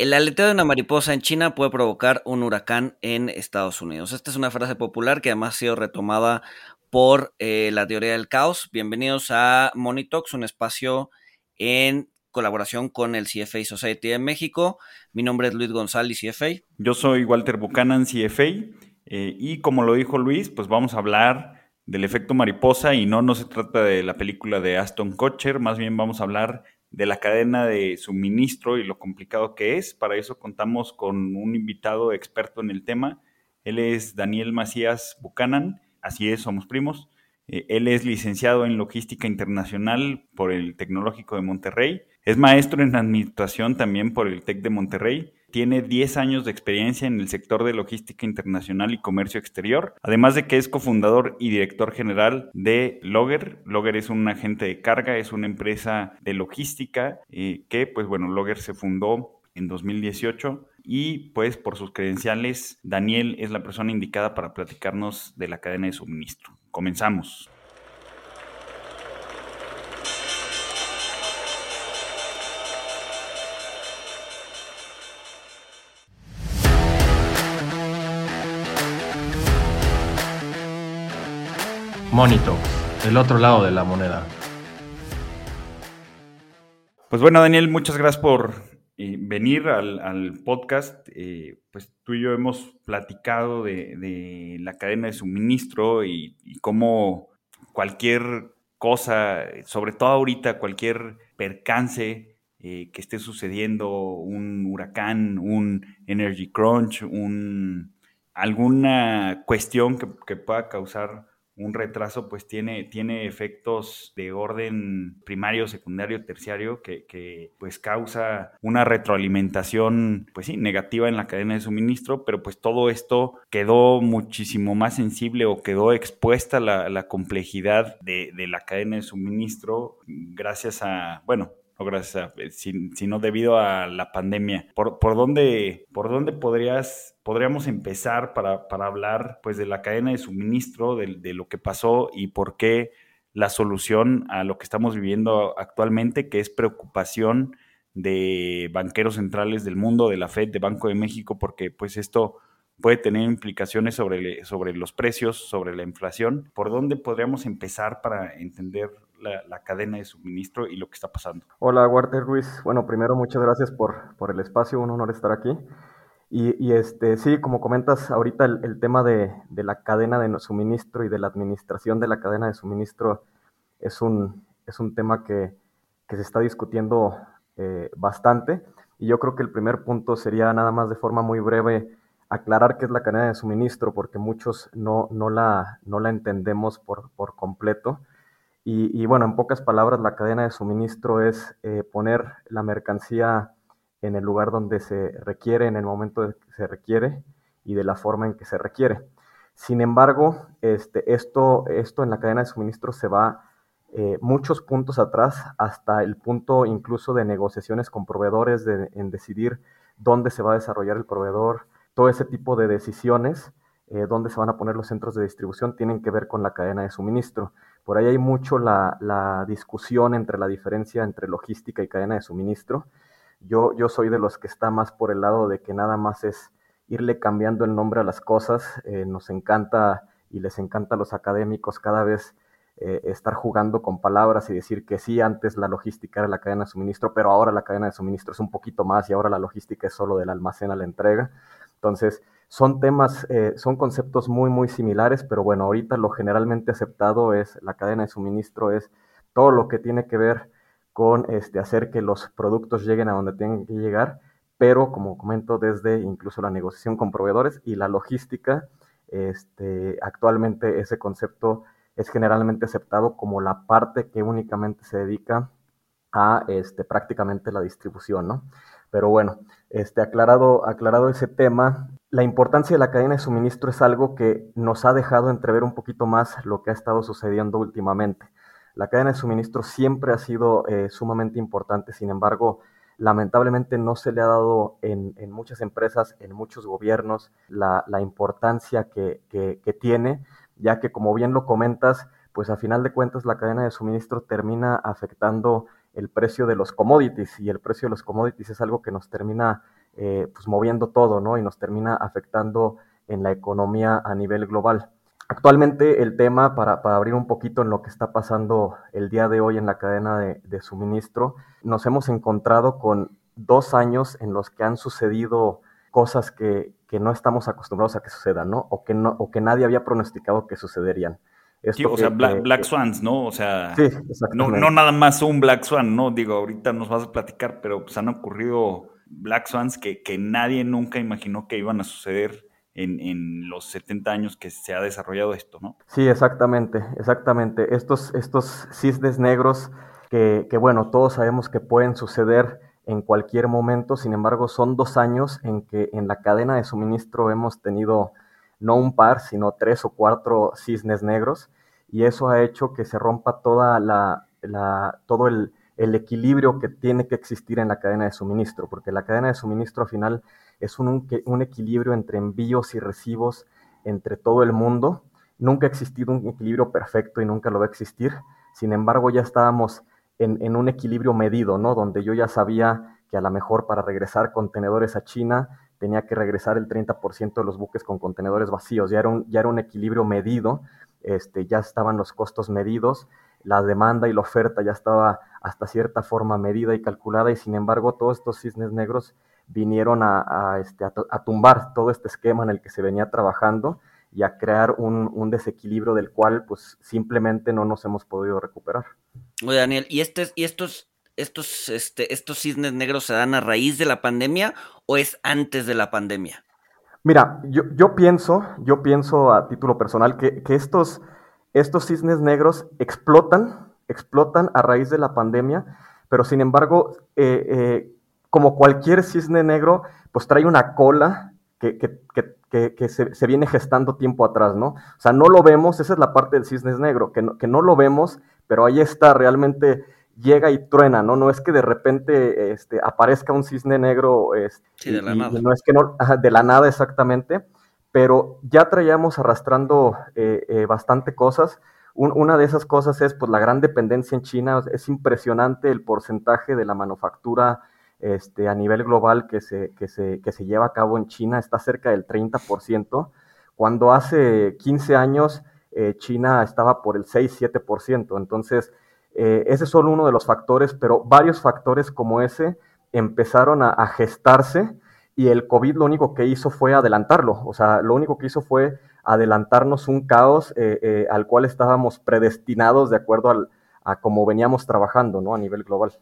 El aleteo de una mariposa en China puede provocar un huracán en Estados Unidos. Esta es una frase popular que además ha sido retomada por eh, la teoría del caos. Bienvenidos a Monitox, un espacio en colaboración con el CFA Society de México. Mi nombre es Luis González, CFA. Yo soy Walter Buchanan, CFA. Eh, y como lo dijo Luis, pues vamos a hablar del efecto mariposa y no, se trata de la película de Aston Kutcher, más bien vamos a hablar de la cadena de suministro y lo complicado que es. Para eso contamos con un invitado experto en el tema. Él es Daniel Macías Buchanan, así es, somos primos. Eh, él es licenciado en logística internacional por el Tecnológico de Monterrey. Es maestro en administración también por el TEC de Monterrey tiene 10 años de experiencia en el sector de logística internacional y comercio exterior, además de que es cofundador y director general de Logger. Logger es un agente de carga, es una empresa de logística eh, que, pues bueno, Logger se fundó en 2018 y pues por sus credenciales, Daniel es la persona indicada para platicarnos de la cadena de suministro. Comenzamos. Monito, el otro lado de la moneda. Pues bueno, Daniel, muchas gracias por eh, venir al, podcast. Eh, pues tú y yo hemos platicado de, la cadena de suministro y, cómo cualquier cosa, sobre todo ahorita, cualquier percance eh, que esté sucediendo, un huracán, un energy crunch, un, alguna cuestión que, que pueda causar un retraso pues tiene, tiene efectos de orden primario, secundario, terciario que, pues causa una retroalimentación pues sí, negativa en la cadena de suministro, pero pues todo esto quedó muchísimo más sensible o quedó expuesta la, la complejidad de, de la cadena de suministro gracias a, bueno, gracias sino debido a la pandemia. ¿Por, por, dónde, por dónde podrías, podríamos empezar para, para hablar pues, de la cadena de suministro, de, de, lo que pasó y por qué la solución a lo que estamos viviendo actualmente, que es preocupación de banqueros centrales del mundo, de la Fed, de Banco de México, porque pues esto puede tener implicaciones sobre, sobre los precios, sobre la inflación. ¿Por dónde podríamos empezar para entender la, cadena de suministro y lo que está pasando. Hola, Walter Ruiz. Bueno, primero muchas gracias por, por el espacio, un honor estar aquí. Y, este, sí, como comentas ahorita, el, el tema de, de, la cadena de suministro y de la administración de la cadena de suministro es un, es un tema que, que se está discutiendo eh, bastante. Y yo creo que el primer punto sería nada más de forma muy breve aclarar qué es la cadena de suministro, porque muchos no, no, la, no la entendemos por, por completo. Y, bueno, en pocas palabras, la cadena de suministro es eh, poner la mercancía en el lugar donde se requiere, en el momento que se requiere y de la forma en que se requiere. Sin embargo, este, esto, esto en la cadena de suministro se va eh, muchos puntos atrás, hasta el punto incluso de negociaciones con proveedores, de, en decidir dónde se va a desarrollar el proveedor, todo ese tipo de decisiones, eh, dónde se van a poner los centros de distribución, tienen que ver con la cadena de suministro. Por ahí hay mucho la, discusión entre la diferencia entre logística y cadena de suministro. Yo, yo soy de los que está más por el lado de que nada más es irle cambiando el nombre a las cosas. Eh, nos encanta y les encanta a los académicos cada vez eh, estar jugando con palabras y decir que sí, antes la logística era la cadena de suministro, pero ahora la cadena de suministro es un poquito más y ahora la logística es solo del almacén a la entrega. Entonces, son temas, eh, son conceptos muy, muy similares, pero bueno, ahorita lo generalmente aceptado es la cadena de suministro, es todo lo que tiene que ver con este, hacer que los productos lleguen a donde tienen que llegar, pero como comento, desde incluso la negociación con proveedores y la logística, este, actualmente ese concepto es generalmente aceptado como la parte que únicamente se dedica a este, prácticamente la distribución, ¿no? Pero bueno, este, aclarado, aclarado ese tema, la importancia de la cadena de suministro es algo que nos ha dejado entrever un poquito más lo que ha estado sucediendo últimamente. La cadena de suministro siempre ha sido eh, sumamente importante, sin embargo, lamentablemente no se le ha dado en, muchas empresas, en muchos gobiernos, la, importancia que, que, tiene, ya que como bien lo comentas, pues a final de cuentas la cadena de suministro termina afectando el precio de los commodities y el precio de los commodities es algo que nos termina eh, pues moviendo todo, ¿no? Y nos termina afectando en la economía a nivel global. Actualmente el tema, para, abrir un poquito en lo que está pasando el día de hoy en la cadena de, suministro, nos hemos encontrado con dos años en los que han sucedido cosas que, no estamos acostumbrados a que sucedan, ¿no? O que, no, o que nadie había pronosticado que sucederían. O sea, Black, Swans, ¿no? O sea, no, no, nada más un Black Swan, ¿no? Digo, ahorita nos vas a platicar, pero pues han ocurrido Black Swans que, que nadie nunca imaginó que iban a suceder en, los 70 años que se ha desarrollado esto, ¿no? Sí, exactamente, exactamente. Estos, estos cisnes negros que, bueno, todos sabemos que pueden suceder en cualquier momento, sin embargo, son dos años en que en la cadena de suministro hemos tenido no un par, sino tres o cuatro cisnes negros, y eso ha hecho que se rompa toda la, todo el, el equilibrio que tiene que existir en la cadena de suministro, porque la cadena de suministro al final es un, un equilibrio entre envíos y recibos entre todo el mundo. Nunca ha existido un equilibrio perfecto y nunca lo va a existir. Sin embargo, ya estábamos en, un equilibrio medido, ¿no? Donde yo ya sabía que a lo mejor para regresar contenedores a China tenía que regresar el 30% de los buques con contenedores vacíos. Ya era un, ya era un equilibrio medido, este, ya estaban los costos medidos, la demanda y la oferta ya estaba hasta cierta forma medida y calculada y sin embargo todos estos cisnes negros vinieron a, este, a, tumbar todo este esquema en el que se venía trabajando y a crear un, desequilibrio del cual pues simplemente no nos hemos podido recuperar. Oye, Daniel, ¿y, este, y estos, estos, este, estos cisnes negros se dan a raíz de la pandemia o es antes de la pandemia? Mira, yo, yo pienso, yo pienso a título personal que, estos, estos cisnes negros explotan, explotan a raíz de la pandemia, pero sin embargo, eh, eh, como cualquier cisne negro, pues trae una cola que, se, viene gestando tiempo atrás, ¿no? O sea, no lo vemos, esa es la parte del cisne negro, que no, que no lo vemos, pero ahí está, realmente llega y truena, ¿no? No es que de repente este, aparezca un cisne negro, este, sí, de la nada. no es que no, de la nada exactamente, pero ya traíamos arrastrando eh, eh, bastante cosas. una de esas cosas es pues la gran dependencia en China, es impresionante el porcentaje de la manufactura este, a nivel global que se, que, se, que se lleva a cabo en China está cerca del 30%, cuando hace 15 años eh, China estaba por el 6-7%. Entonces, eh, ese es solo uno de los factores, pero varios factores como ese empezaron a, gestarse y el COVID lo único que hizo fue adelantarlo. O sea, lo único que hizo fue adelantarnos un caos eh, al cual estábamos predestinados de acuerdo a cómo veníamos trabajando ¿no? a nivel global.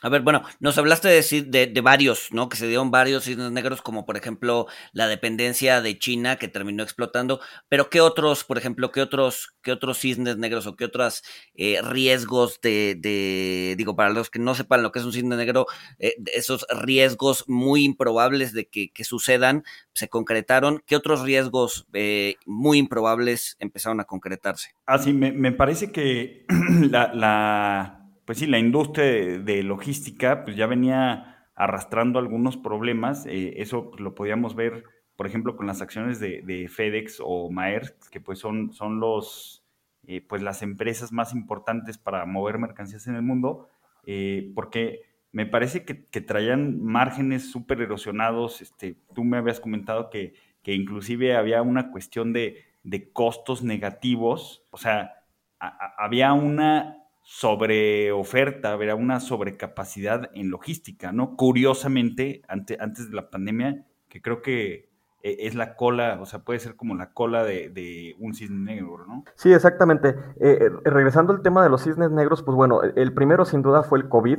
A ver, bueno, nos hablaste de, de, de, varios, ¿no? Que se dieron varios cisnes negros, como por ejemplo la dependencia de China que terminó explotando, pero ¿qué otros, por ejemplo, qué otros, qué otros cisnes negros o qué otros eh, riesgos de, de, digo, para los que no sepan lo que es un cisne negro, eh, esos riesgos muy improbables de que, que, sucedan se concretaron? ¿Qué otros riesgos eh, muy improbables empezaron a concretarse? Ah, sí, me, me parece que la, la pues sí, la industria de, logística pues ya venía arrastrando algunos problemas. Eh, eso lo podíamos ver, por ejemplo, con las acciones de, FedEx o Maersk, que pues son, son los, eh, pues las empresas más importantes para mover mercancías en el mundo, eh, porque me parece que, traían márgenes súper erosionados. Este, tú me habías comentado que, que inclusive había una cuestión de, de costos negativos, o sea, había una sobre oferta, habrá una sobrecapacidad en logística, ¿no? Curiosamente, antes de la pandemia, que creo que eh, es la cola, o sea, puede ser como la cola de, un cisne negro, ¿no? Sí, exactamente. Eh, eh, regresando al tema de los cisnes negros, pues bueno, el primero sin duda fue el COVID.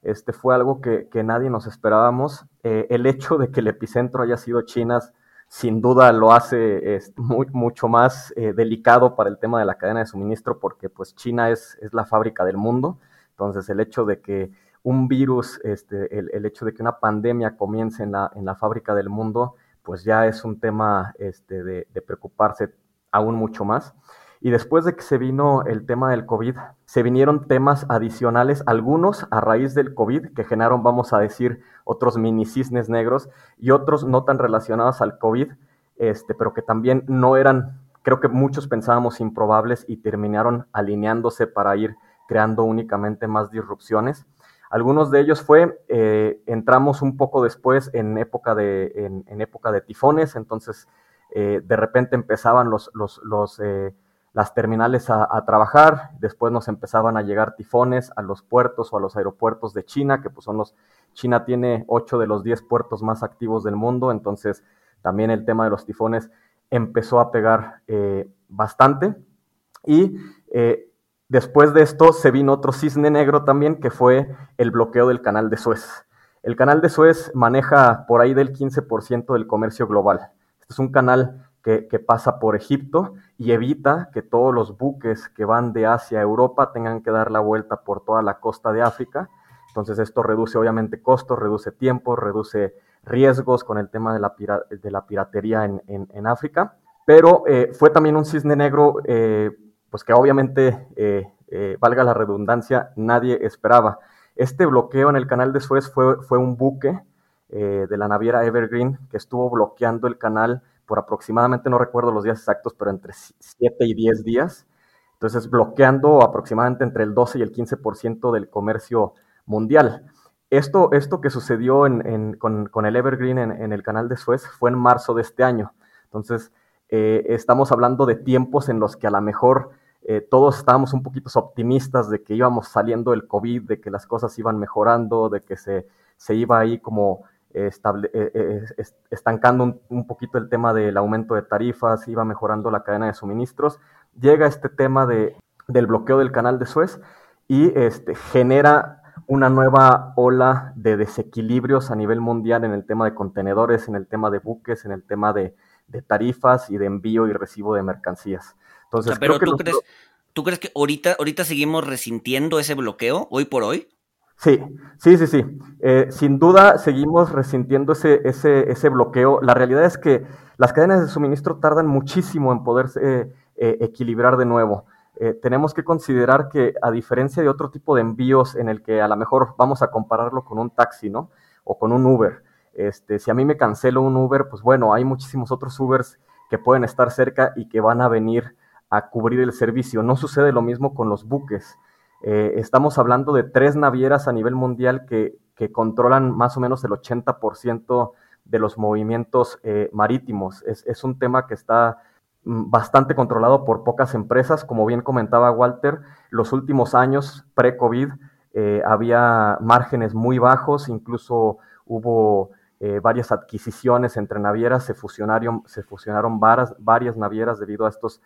Este fue algo que, que nadie nos esperábamos. el hecho de que el epicentro haya sido Chinas sin duda lo hace muy, mucho más eh, delicado para el tema de la cadena de suministro porque pues China es, es, la fábrica del mundo. Entonces el hecho de que un virus, este, el, hecho de que una pandemia comience en la, en la fábrica del mundo, pues ya es un tema este, de, de preocuparse aún mucho más. Y después de que se vino el tema del COVID, se vinieron temas adicionales, algunos a raíz del COVID, que generaron, vamos a decir, otros mini cisnes negros y otros no tan relacionados al COVID, este, pero que también no eran, creo que muchos pensábamos improbables y terminaron alineándose para ir creando únicamente más disrupciones. Algunos de ellos fue, eh, entramos un poco después en época de, en, época de tifones, entonces eh, de repente empezaban los, los, los las terminales a, trabajar, después nos empezaban a llegar tifones a los puertos o a los aeropuertos de China, que pues son los, China tiene 8 de los 10 puertos más activos del mundo, entonces también el tema de los tifones empezó a pegar eh, bastante. Y eh, después de esto se vino otro cisne negro también, que fue el bloqueo del canal de Suez. El canal de Suez maneja por ahí del 15% del comercio global. Este es un canal que, pasa por Egipto y evita que todos los buques que van de Asia a Europa tengan que dar la vuelta por toda la costa de África. Entonces esto reduce obviamente costos, reduce tiempo, reduce riesgos con el tema de la, piratería en, África. Pero eh, fue también un cisne negro, eh, pues que obviamente, eh, valga la redundancia, nadie esperaba. Este bloqueo en el canal de Suez fue, fue un buque de la naviera Evergreen que estuvo bloqueando el canal por aproximadamente, no recuerdo los días exactos, pero entre 7 y 10 días. Entonces, bloqueando aproximadamente entre el 12 y el 15% del comercio mundial. Esto, esto que sucedió con, el Evergreen en, el canal de Suez fue en marzo de este año. Entonces, eh, estamos hablando de tiempos en los que a lo mejor eh, todos estábamos un poquito optimistas de que íbamos saliendo del COVID, de que las cosas iban mejorando, de que se, se iba ahí como eh, eh, estancando un, poquito el tema del aumento de tarifas, iba mejorando la cadena de suministros, llega este tema de, del bloqueo del canal de Suez y este, genera una nueva ola de desequilibrios a nivel mundial en el tema de contenedores, en el tema de buques, en el tema de, tarifas y de envío y recibo de mercancías. Entonces, pero tú, crees, ¿tú crees que ahorita, ahorita seguimos resintiendo ese bloqueo, hoy por hoy? Sí, sí, sí, sí. Eh, sin duda seguimos resintiendo ese, ese, ese, bloqueo. La realidad es que las cadenas de suministro tardan muchísimo en poderse eh, eh, equilibrar de nuevo. tenemos que considerar que a diferencia de otro tipo de envíos en el que a lo mejor vamos a compararlo con un taxi, ¿no? O con un Uber. Este, si a mí me cancelo un Uber, pues bueno, hay muchísimos otros Ubers que pueden estar cerca y que van a venir a cubrir el servicio. No sucede lo mismo con los buques. Eh, estamos hablando de tres navieras a nivel mundial que, controlan más o menos el 80% de los movimientos eh, marítimos. Es, un tema que está mm, bastante controlado por pocas empresas. Como bien comentaba Walter, los últimos años pre-COVID eh, había márgenes muy bajos, incluso hubo varias adquisiciones entre navieras, se fusionaron, se fusionaron varias, navieras debido a estos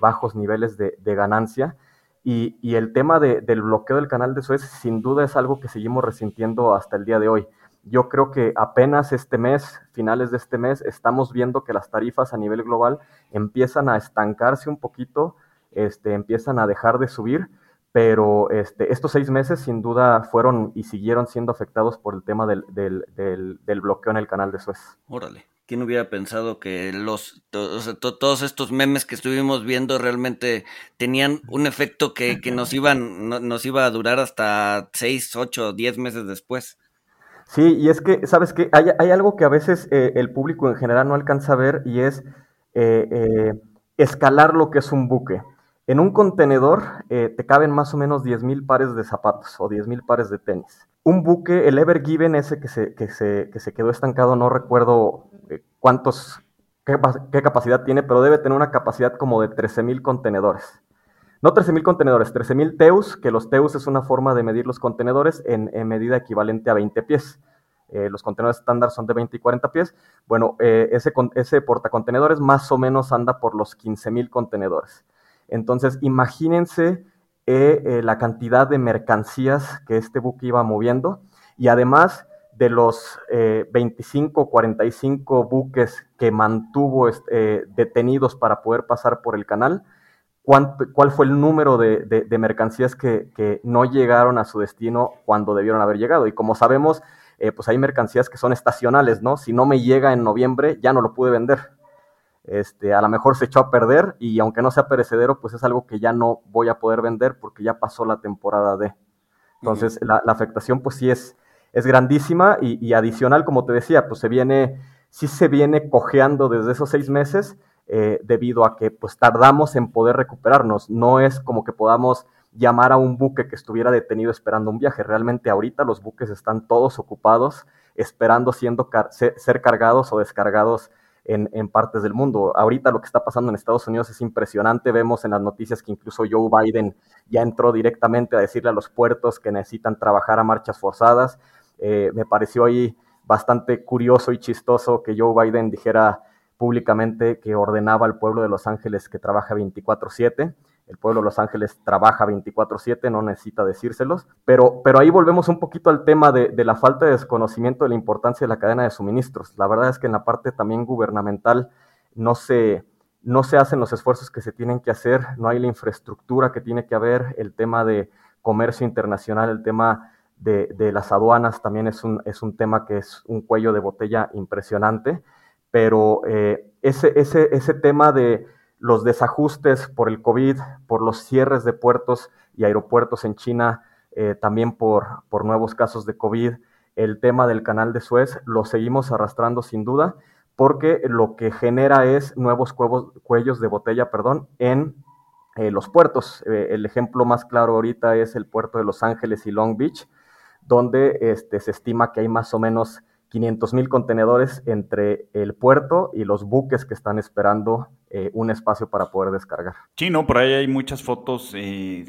bajos niveles de ganancia. Y, el tema del bloqueo del canal de Suez sin duda es algo que seguimos resintiendo hasta el día de hoy. Yo creo que apenas este mes, finales de este mes, estamos viendo que las tarifas a nivel global empiezan a estancarse un poquito, este, empiezan a dejar de subir, pero este, estos seis meses sin duda fueron y siguieron siendo afectados por el tema del, del bloqueo en el canal de Suez. Órale. ¿Quién hubiera pensado que los todos estos memes que estuvimos viendo realmente tenían un efecto que, nos iban nos iba a durar hasta 6, 8, 10 meses después? Sí, y es que, ¿sabes qué? Hay, algo que a veces eh, el público en general no alcanza a ver y es eh, eh, escalar lo que es un buque. En un contenedor te caben más o menos 10.000 pares de zapatos o 10.000 pares de tenis. Un buque, el Ever Given ese que se, que se, que se quedó estancado, no recuerdo eh, cuántos, qué, capacidad tiene, pero debe tener una capacidad como de 13.000 contenedores. No 13.000 contenedores, 13.000 teus, que los teus es una forma de medir los contenedores en, medida equivalente a 20 pies. Eh, los contenedores estándar son de 20 y 40 pies. Bueno, eh, ese, ese portacontenedores más o menos anda por los 15.000 contenedores. Entonces, imagínense la cantidad de mercancías que este buque iba moviendo y además de los 25 o 45 buques que mantuvo eh, detenidos para poder pasar por el canal, cuál fue el número de, mercancías que, no llegaron a su destino cuando debieron haber llegado. Y como sabemos, eh, pues hay mercancías que son estacionales, ¿no? Si no me llega en noviembre, ya no lo pude vender. Este, a lo mejor se echó a perder y aunque no sea perecedero, pues es algo que ya no voy a poder vender porque ya pasó la temporada de. Entonces, la, la afectación pues sí es, es grandísima y, adicional, como te decía, pues se viene, sí se viene cojeando desde esos seis meses eh, debido a que pues tardamos en poder recuperarnos. No es como que podamos llamar a un buque que estuviera detenido esperando un viaje. Realmente ahorita los buques están todos ocupados esperando siendo ser cargados o descargados en, en, partes del mundo. Ahorita lo que está pasando en Estados Unidos es impresionante. Vemos en las noticias que incluso Joe Biden ya entró directamente a decirle a los puertos que necesitan trabajar a marchas forzadas. Eh, me pareció ahí bastante curioso y chistoso que Joe Biden dijera públicamente que ordenaba al pueblo de Los Ángeles que trabaja 24/7. El pueblo de Los Ángeles trabaja 24/7, no necesita decírselos. Pero, pero ahí volvemos un poquito al tema de, la falta de desconocimiento de la importancia de la cadena de suministros. La verdad es que en la parte también gubernamental no se, no se hacen los esfuerzos que se tienen que hacer, no hay la infraestructura que tiene que haber, el tema de comercio internacional, el tema de, las aduanas también es un, es un tema que es un cuello de botella impresionante, pero eh, ese, ese, ese tema de los desajustes por el COVID, por los cierres de puertos y aeropuertos en China, eh, también por, por nuevos casos de COVID, el tema del canal de Suez, lo seguimos arrastrando sin duda, porque lo que genera es nuevos cuellos de botella perdón, en eh, los puertos. El ejemplo más claro ahorita es el puerto de Los Ángeles y Long Beach, donde este, se estima que hay más o menos 500 mil contenedores entre el puerto y los buques que están esperando eh, un espacio para poder descargar. Sí, no, por ahí hay muchas fotos eh,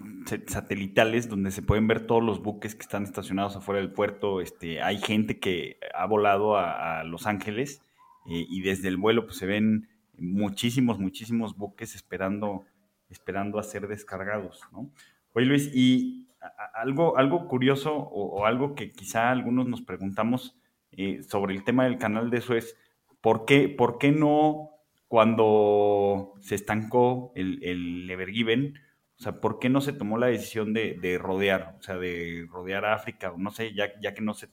satelitales donde se pueden ver todos los buques que están estacionados afuera del puerto. Este, hay gente que ha volado a, Los Ángeles eh, y desde el vuelo pues, se ven muchísimos, muchísimos buques esperando, esperando a ser descargados. ¿no? Oye Luis, y algo, algo curioso o, o algo que quizá algunos nos preguntamos eh, sobre el tema del canal de Suez, ¿por qué, por qué no cuando se estancó el, el Evergiven, o sea, ¿por qué no se tomó la decisión de, de, rodear, o sea, de rodear a África, no sé, ya, ya que no se,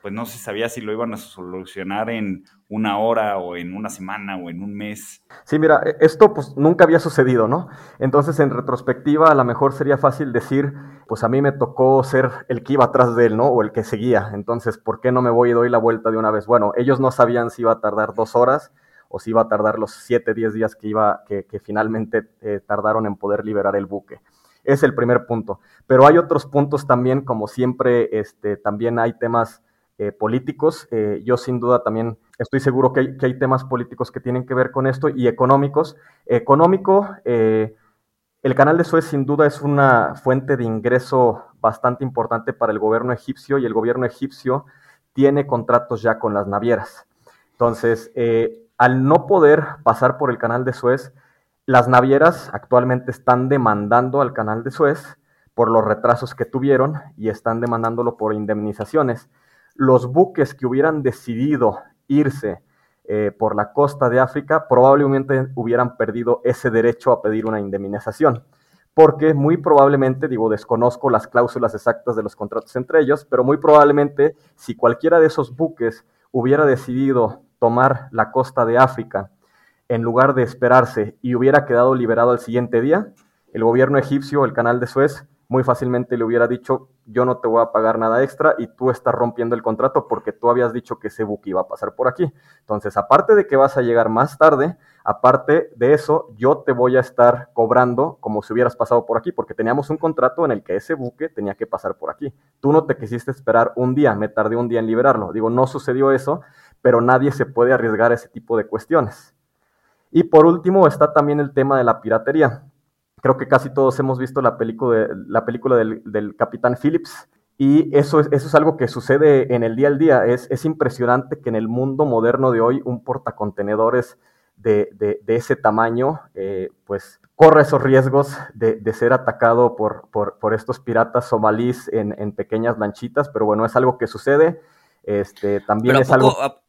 pues no se sabía si lo iban a solucionar en una hora o en una semana o en un mes. Sí, mira, e, esto pues nunca había sucedido, ¿no? Entonces, en retrospectiva, a lo mejor sería fácil decir, pues a mí me tocó ser el que iba atrás de él, ¿no? O el que seguía. Entonces, ¿por qué no me voy y doy la vuelta de una vez? Bueno, ellos no sabían si iba a tardar dos horas o si iba a tardar los siete, diez días que, iba, que, que finalmente eh, tardaron en poder liberar el buque. Es el primer punto. Pero hay otros puntos también, como siempre, este, también hay temas eh, políticos. Eh, yo sin duda también estoy seguro que hay, que hay, temas políticos que tienen que ver con esto y económicos. Económico, eh, el canal de Suez sin duda es una fuente de ingreso bastante importante para el gobierno egipcio y el gobierno egipcio tiene contratos ya con las navieras. Entonces, al no poder pasar por el canal de Suez, las navieras actualmente están demandando al canal de Suez por los retrasos que tuvieron y están demandándolo por indemnizaciones los buques que hubieran decidido irse eh, por la costa de África probablemente hubieran perdido ese derecho a pedir una indemnización. Porque muy probablemente, digo, desconozco las cláusulas exactas de los contratos entre ellos, pero muy probablemente si cualquiera de esos buques hubiera decidido tomar la costa de África en lugar de esperarse y hubiera quedado liberado al siguiente día, el gobierno egipcio, el canal de Suez, muy fácilmente le hubiera dicho, yo no te voy a pagar nada extra y tú estás rompiendo el contrato porque tú habías dicho que ese buque iba a pasar por aquí. Entonces, aparte de que vas a llegar más tarde, aparte de eso, yo te voy a estar cobrando como si hubieras pasado por aquí, porque teníamos un contrato en el que ese buque tenía que pasar por aquí. Tú no te quisiste esperar un día, me tardé un día en liberarlo. Digo, no sucedió eso, pero nadie se puede arriesgar a ese tipo de cuestiones. Y por último está también el tema de la piratería. Creo que casi todos hemos visto la película, la película del, del Capitán Phillips y eso es, eso es algo que sucede en el día al día. Es, es impresionante que en el mundo moderno de hoy un portacontenedores de, de, de ese tamaño eh, pues corre esos riesgos de, de ser atacado por, por, por, estos piratas somalíes en, en, pequeñas lanchitas, pero bueno, es algo que sucede. Este, también es poco, algo... A,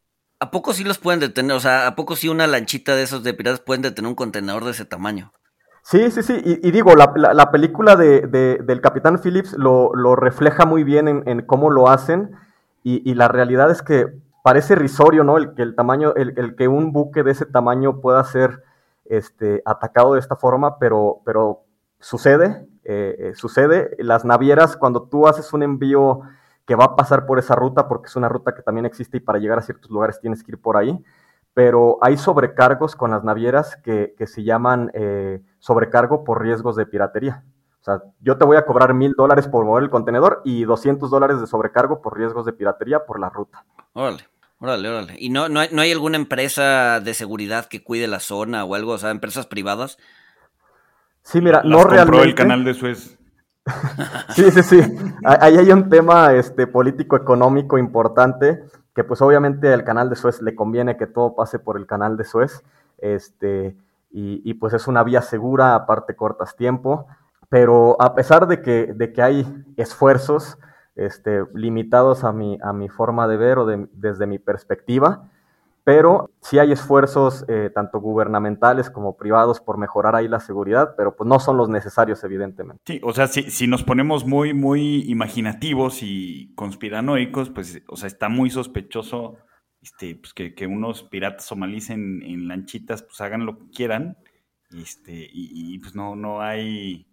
¿A poco sí los pueden detener? O sea, ¿a poco sí una lanchita de esos de piratas pueden detener un contenedor de ese tamaño? Sí, sí, sí, y, digo, la, la, la película de, de, del Capitán Phillips lo, lo, refleja muy bien en, en cómo lo hacen, y, y, la realidad es que parece risorio, ¿no? El que el tamaño, el, el que un buque de ese tamaño pueda ser este, atacado de esta forma, pero, pero sucede, eh, eh, sucede. Las navieras, cuando tú haces un envío que va a pasar por esa ruta, porque es una ruta que también existe y para llegar a ciertos lugares tienes que ir por ahí, pero hay sobrecargos con las navieras que, que se llaman eh, sobrecargo por riesgos de piratería. O sea, yo te voy a cobrar mil dólares por mover el contenedor y 200 dólares de sobrecargo por riesgos de piratería por la ruta. Órale. Órale, órale. ¿Y no, no, hay, no hay alguna empresa de seguridad que cuide la zona o algo? O sea, empresas privadas. Sí, mira, Las no compró realmente. el canal de Suez. Sí, sí, sí. Ahí hay un tema este, político económico importante que pues obviamente al canal de Suez le conviene que todo pase por el canal de Suez. Este, y, y, pues es una vía segura, aparte cortas tiempo. Pero a pesar de que, de que hay esfuerzos este, limitados a mi, a mi forma de ver o de, desde mi perspectiva, pero sí hay esfuerzos eh, tanto gubernamentales como privados por mejorar ahí la seguridad, pero pues no son los necesarios, evidentemente. Sí, o sea, si, si nos ponemos muy, muy imaginativos y conspiranoicos, pues, o sea, está muy sospechoso este, pues, que, que unos piratas somalíes en, en, lanchitas pues hagan lo que quieran, este, y, y pues no, no hay,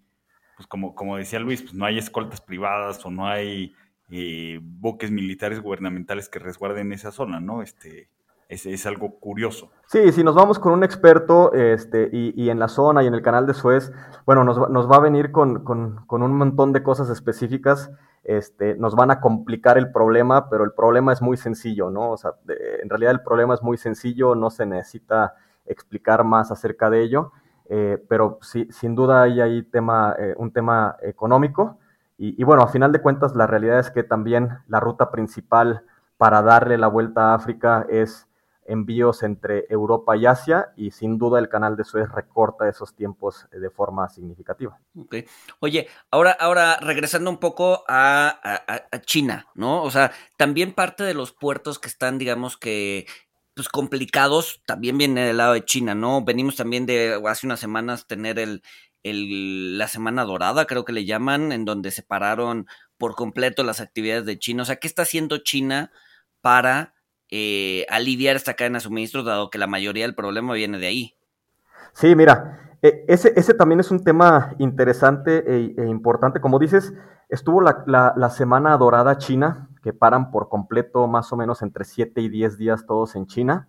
pues como, como decía Luis, pues no hay escoltas privadas o no hay eh, buques militares gubernamentales que resguarden esa zona, ¿no? Este, es, es, algo curioso. Sí, si nos vamos con un experto este, y, y, en la zona y en el canal de Suez, bueno, nos, nos va a venir con, con, con, un montón de cosas específicas, este, nos van a complicar el problema, pero el problema es muy sencillo, ¿no? O sea, en realidad el problema es muy sencillo, no se necesita explicar más acerca de ello, eh, pero sí, sin duda hay ahí tema, eh, un tema económico y, y bueno, a final de cuentas la realidad es que también la ruta principal para darle la vuelta a África es envíos entre Europa y Asia y sin duda el canal de Suez recorta esos tiempos de forma significativa. Oye, ahora, ahora regresando un poco a, China, ¿no? O sea, también parte de los puertos que están, digamos que, pues complicados, también viene del lado de China, ¿no? Venimos también de hace unas semanas tener el, el, la Semana Dorada, creo que le llaman, en donde separaron por completo las actividades de China. O sea, ¿qué está haciendo China para eh, aliviar esta cadena de suministros, dado que la mayoría del problema viene de ahí. Sí, mira, eh, ese, ese, también es un tema interesante e, e importante. Como dices, estuvo la, la, la, semana dorada china, que paran por completo más o menos entre 7 y 10 días todos en China.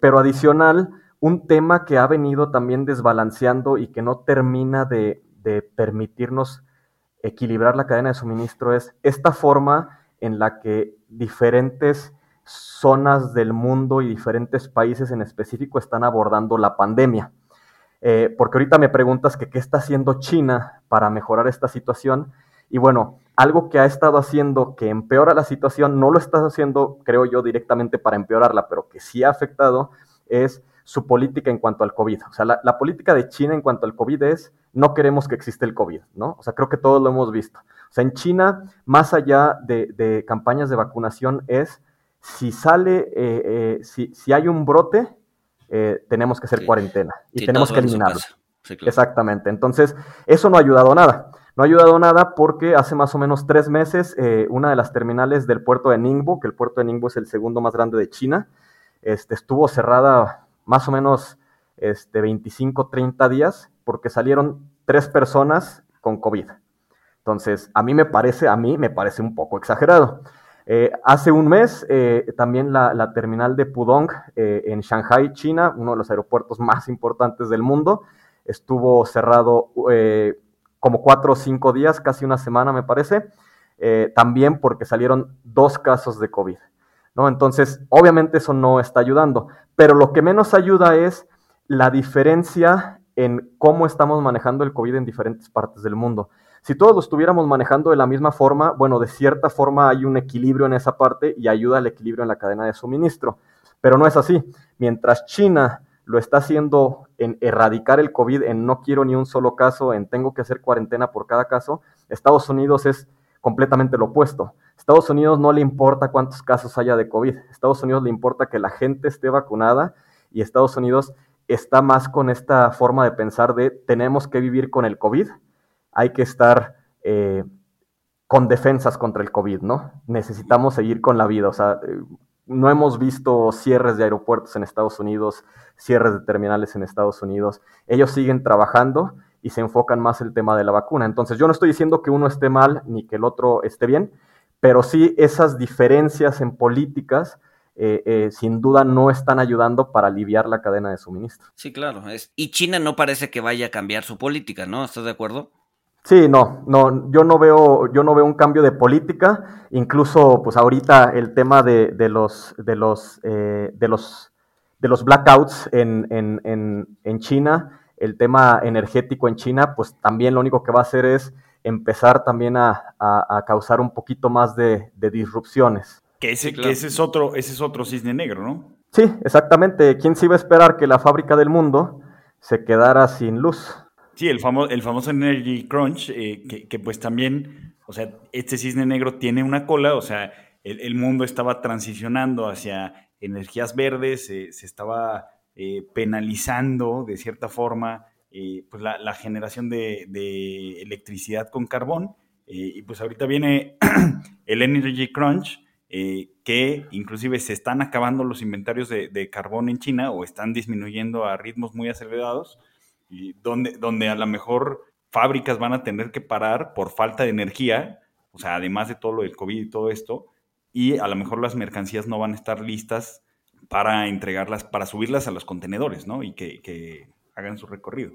Pero adicional, un tema que ha venido también desbalanceando y que no termina de, de permitirnos equilibrar la cadena de suministro es esta forma en la que diferentes zonas del mundo y diferentes países en específico están abordando la pandemia. Eh, porque ahorita me preguntas que qué está haciendo China para mejorar esta situación. Y bueno, algo que ha estado haciendo que empeora la situación, no lo está haciendo, creo yo, directamente para empeorarla, pero que sí ha afectado, es su política en cuanto al COVID. O sea, la, política de China en cuanto al COVID es, no queremos que exista el COVID, ¿no? O sea, creo que todos lo hemos visto. O sea, en China, más allá de campañas de vacunación, es si sale, eh, eh, si, si, hay un brote, eh, tenemos que hacer sí. cuarentena y sí, tenemos que eliminarlo. Sí, claro. Exactamente. Entonces, eso no ha ayudado nada. No ha ayudado nada porque hace más o menos tres meses una de las terminales del puerto de Ningbo, que el puerto de Ningbo es el segundo más grande de China, este, estuvo cerrada más o menos este, 25, 30 días porque salieron tres personas con COVID. Entonces, a mí me parece, a mí me parece un poco exagerado. Eh, hace un mes, eh, también la, terminal de Pudong eh, en Shanghai, China, uno de los aeropuertos más importantes del mundo, estuvo cerrado eh, como cuatro o cinco días, casi una semana me parece, también porque salieron dos casos de COVID. ¿no? Entonces, obviamente eso no está ayudando, pero lo que menos ayuda es la diferencia en cómo estamos manejando el COVID en diferentes partes del mundo. Si todos lo estuviéramos manejando de la misma forma, bueno, de cierta forma hay un equilibrio en esa parte y ayuda al equilibrio en la cadena de suministro. Pero no es así. Mientras China lo está haciendo en erradicar el COVID, en no quiero ni un solo caso, en tengo que hacer cuarentena por cada caso, Estados Unidos es completamente lo opuesto. Estados Unidos no le importa cuántos casos haya de COVID. Estados Unidos le importa que la gente esté vacunada y Estados Unidos está más con esta forma de pensar de tenemos que vivir con el COVID hay que estar eh, con defensas contra el COVID, ¿no? Necesitamos seguir con la vida, o sea, no hemos visto cierres de aeropuertos en Estados Unidos, cierres de terminales en Estados Unidos, ellos siguen trabajando y se enfocan más el tema de la vacuna. Entonces, yo no estoy diciendo que uno esté mal ni que el otro esté bien, pero sí esas diferencias en políticas eh, eh, sin duda no están ayudando para aliviar la cadena de suministro. Sí, claro. Y China no parece que vaya a cambiar su política, ¿no? ¿Estás de acuerdo? Sí, no, no, yo no veo, yo no veo un cambio de política. Incluso, pues ahorita el tema de, de los, de los, eh, de los, de los blackouts en, en, en, en, China, el tema energético en China, pues también lo único que va a hacer es empezar también a, a, a causar un poquito más de, de disrupciones. Que ese, sí, claro. que ese es otro, ese es otro cisne negro, ¿no? Sí, exactamente. ¿Quién se iba a esperar que la fábrica del mundo se quedara sin luz? Sí, el, famo el famoso Energy Crunch, eh, que, pues también, o sea, este cisne negro tiene una cola, o sea, el, mundo estaba transicionando hacia energías verdes, se estaba eh, penalizando de cierta forma eh, pues la, generación de, electricidad con carbón, y pues ahorita viene el Energy Crunch, que inclusive se están acabando los inventarios de carbón en China o están disminuyendo a ritmos muy acelerados y donde, donde a lo mejor fábricas van a tener que parar por falta de energía, o sea, además de todo lo del COVID y todo esto, y a lo mejor las mercancías no van a estar listas para entregarlas, para subirlas a los contenedores, ¿no? Y que, que hagan su recorrido.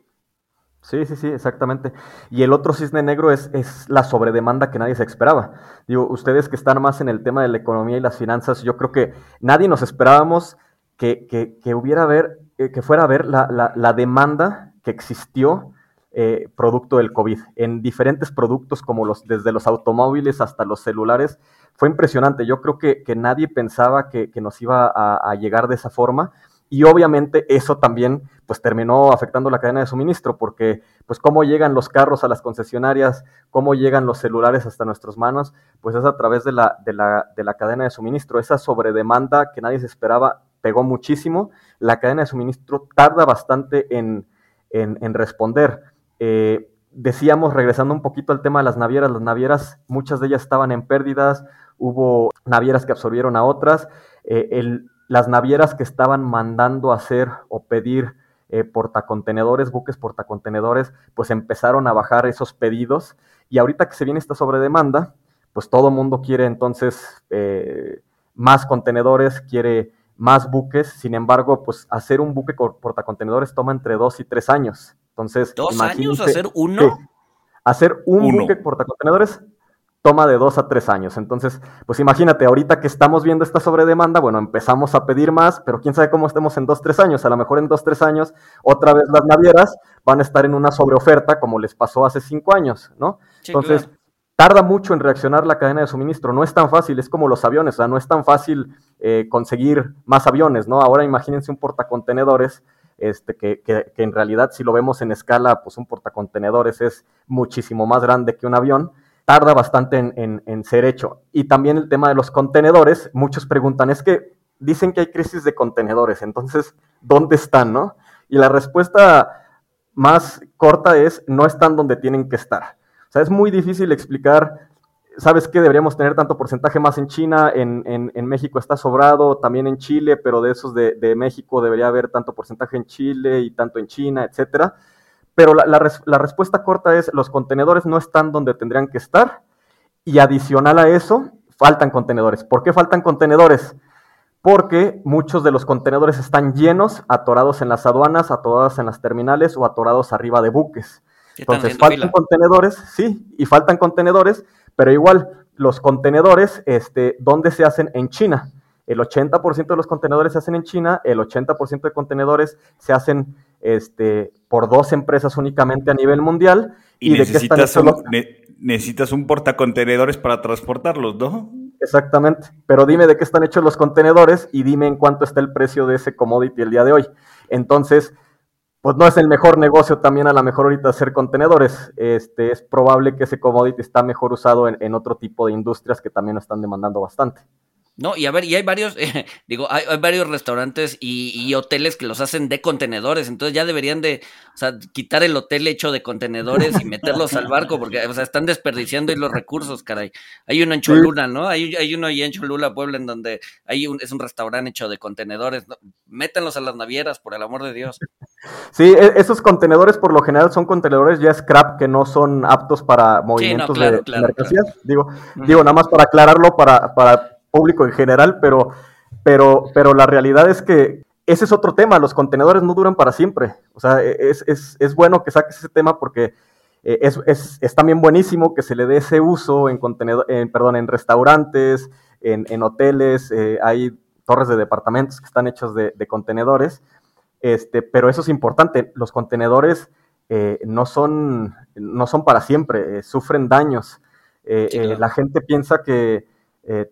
Sí, sí, sí, exactamente. Y el otro cisne negro es, es, la sobredemanda que nadie se esperaba. Digo, ustedes que están más en el tema de la economía y las finanzas, yo creo que nadie nos esperábamos que, que, que hubiera ver, que fuera a ver la, la, la demanda que existió eh, producto del COVID en diferentes productos como los, desde los automóviles hasta los celulares. Fue impresionante. Yo creo que, que nadie pensaba que, nos iba a, a, llegar de esa forma. Y obviamente eso también pues terminó afectando la cadena de suministro, porque pues cómo llegan los carros a las concesionarias, cómo llegan los celulares hasta nuestras manos, pues es a través de la, de la, de la cadena de suministro. Esa sobredemanda que nadie se esperaba pegó muchísimo. La cadena de suministro tarda bastante en, en, responder. Eh, decíamos, regresando un poquito al tema de las navieras, las navieras, muchas de ellas estaban en pérdidas, hubo navieras que absorbieron a otras, eh, las navieras que estaban mandando hacer o pedir eh, portacontenedores, buques portacontenedores, pues empezaron a bajar esos pedidos y ahorita que se viene esta sobredemanda, pues todo mundo quiere entonces más contenedores, quiere más buques, sin embargo, pues hacer un buque portacontenedores toma entre dos y tres años. Entonces, ¿dos años hacer uno? Sí, hacer un uno. buque portacontenedores toma de dos a tres años. Entonces, pues imagínate, ahorita que estamos viendo esta sobredemanda, bueno, empezamos a pedir más, pero quién sabe cómo estemos en dos, tres años. A lo mejor en dos, tres años, otra vez las navieras van a estar en una sobreoferta como les pasó hace cinco años, ¿no? Sí, Entonces, claro tarda mucho en reaccionar la cadena de suministro. No es tan fácil, es como los aviones, o sea, no es tan fácil eh, conseguir más aviones, ¿no? Ahora imagínense un portacontenedores, este, que, que, que, en realidad si lo vemos en escala, pues un portacontenedores es muchísimo más grande que un avión. Tarda bastante en, en, en ser hecho. Y también el tema de los contenedores, muchos preguntan, es que dicen que hay crisis de contenedores, entonces, ¿dónde están, no? Y la respuesta más corta es, no están donde tienen que estar. Es muy difícil explicar, sabes que deberíamos tener tanto porcentaje más en China, en, México está sobrado, también en Chile, pero de esos de, México debería haber tanto porcentaje en Chile y tanto en China, etcétera. Pero la, la respuesta corta es, los contenedores no están donde tendrían que estar y adicional a eso, faltan contenedores. ¿Por qué faltan contenedores? Porque muchos de los contenedores están llenos, atorados en las aduanas, atorados en las terminales o atorados arriba de buques. Entonces faltan fila? contenedores, sí, y faltan contenedores, pero igual los contenedores, este, ¿dónde se hacen? En China. El 80% de los contenedores se hacen en China, el 80% de contenedores se hacen este, por dos empresas únicamente a nivel mundial. Y, y necesitas, de qué un, ne necesitas un portacontenedores para transportarlos, ¿no? Exactamente, pero dime de qué están hechos los contenedores y dime en cuánto está el precio de ese commodity el día de hoy. Entonces, pues no es el mejor negocio también a lo mejor ahorita hacer contenedores. Este, es probable que ese commodity está mejor usado en, en otro tipo de industrias que también están demandando bastante. No, y a ver, y hay varios, eh, digo, hay, hay, varios restaurantes y, y, hoteles que los hacen de contenedores, entonces ya deberían de, o sea, quitar el hotel hecho de contenedores y meterlos al barco, porque, o sea, están desperdiciando los recursos, caray. Hay uno en Cholula, ¿no? Hay, hay uno ahí en Cholula, Puebla, en donde hay un, es un restaurante hecho de contenedores, ¿no? métanlos a las navieras, por el amor de Dios. Sí, esos contenedores por lo general son contenedores ya scrap que no son aptos para movimientos sí, no, claro, de claro. Digo, uh -huh. digo, nada más para aclararlo, para, para público en general, pero, pero, pero la realidad es que ese es otro tema, los contenedores no duran para siempre. O sea, es, es, es bueno que saques ese tema porque eh, es, también buenísimo que se le dé ese uso en, contenedor, perdón, en restaurantes, en, hoteles, eh, hay torres de departamentos que están hechos de, contenedores, este, pero eso es importante, los contenedores eh, no, son, no son para siempre, sufren daños. La gente piensa que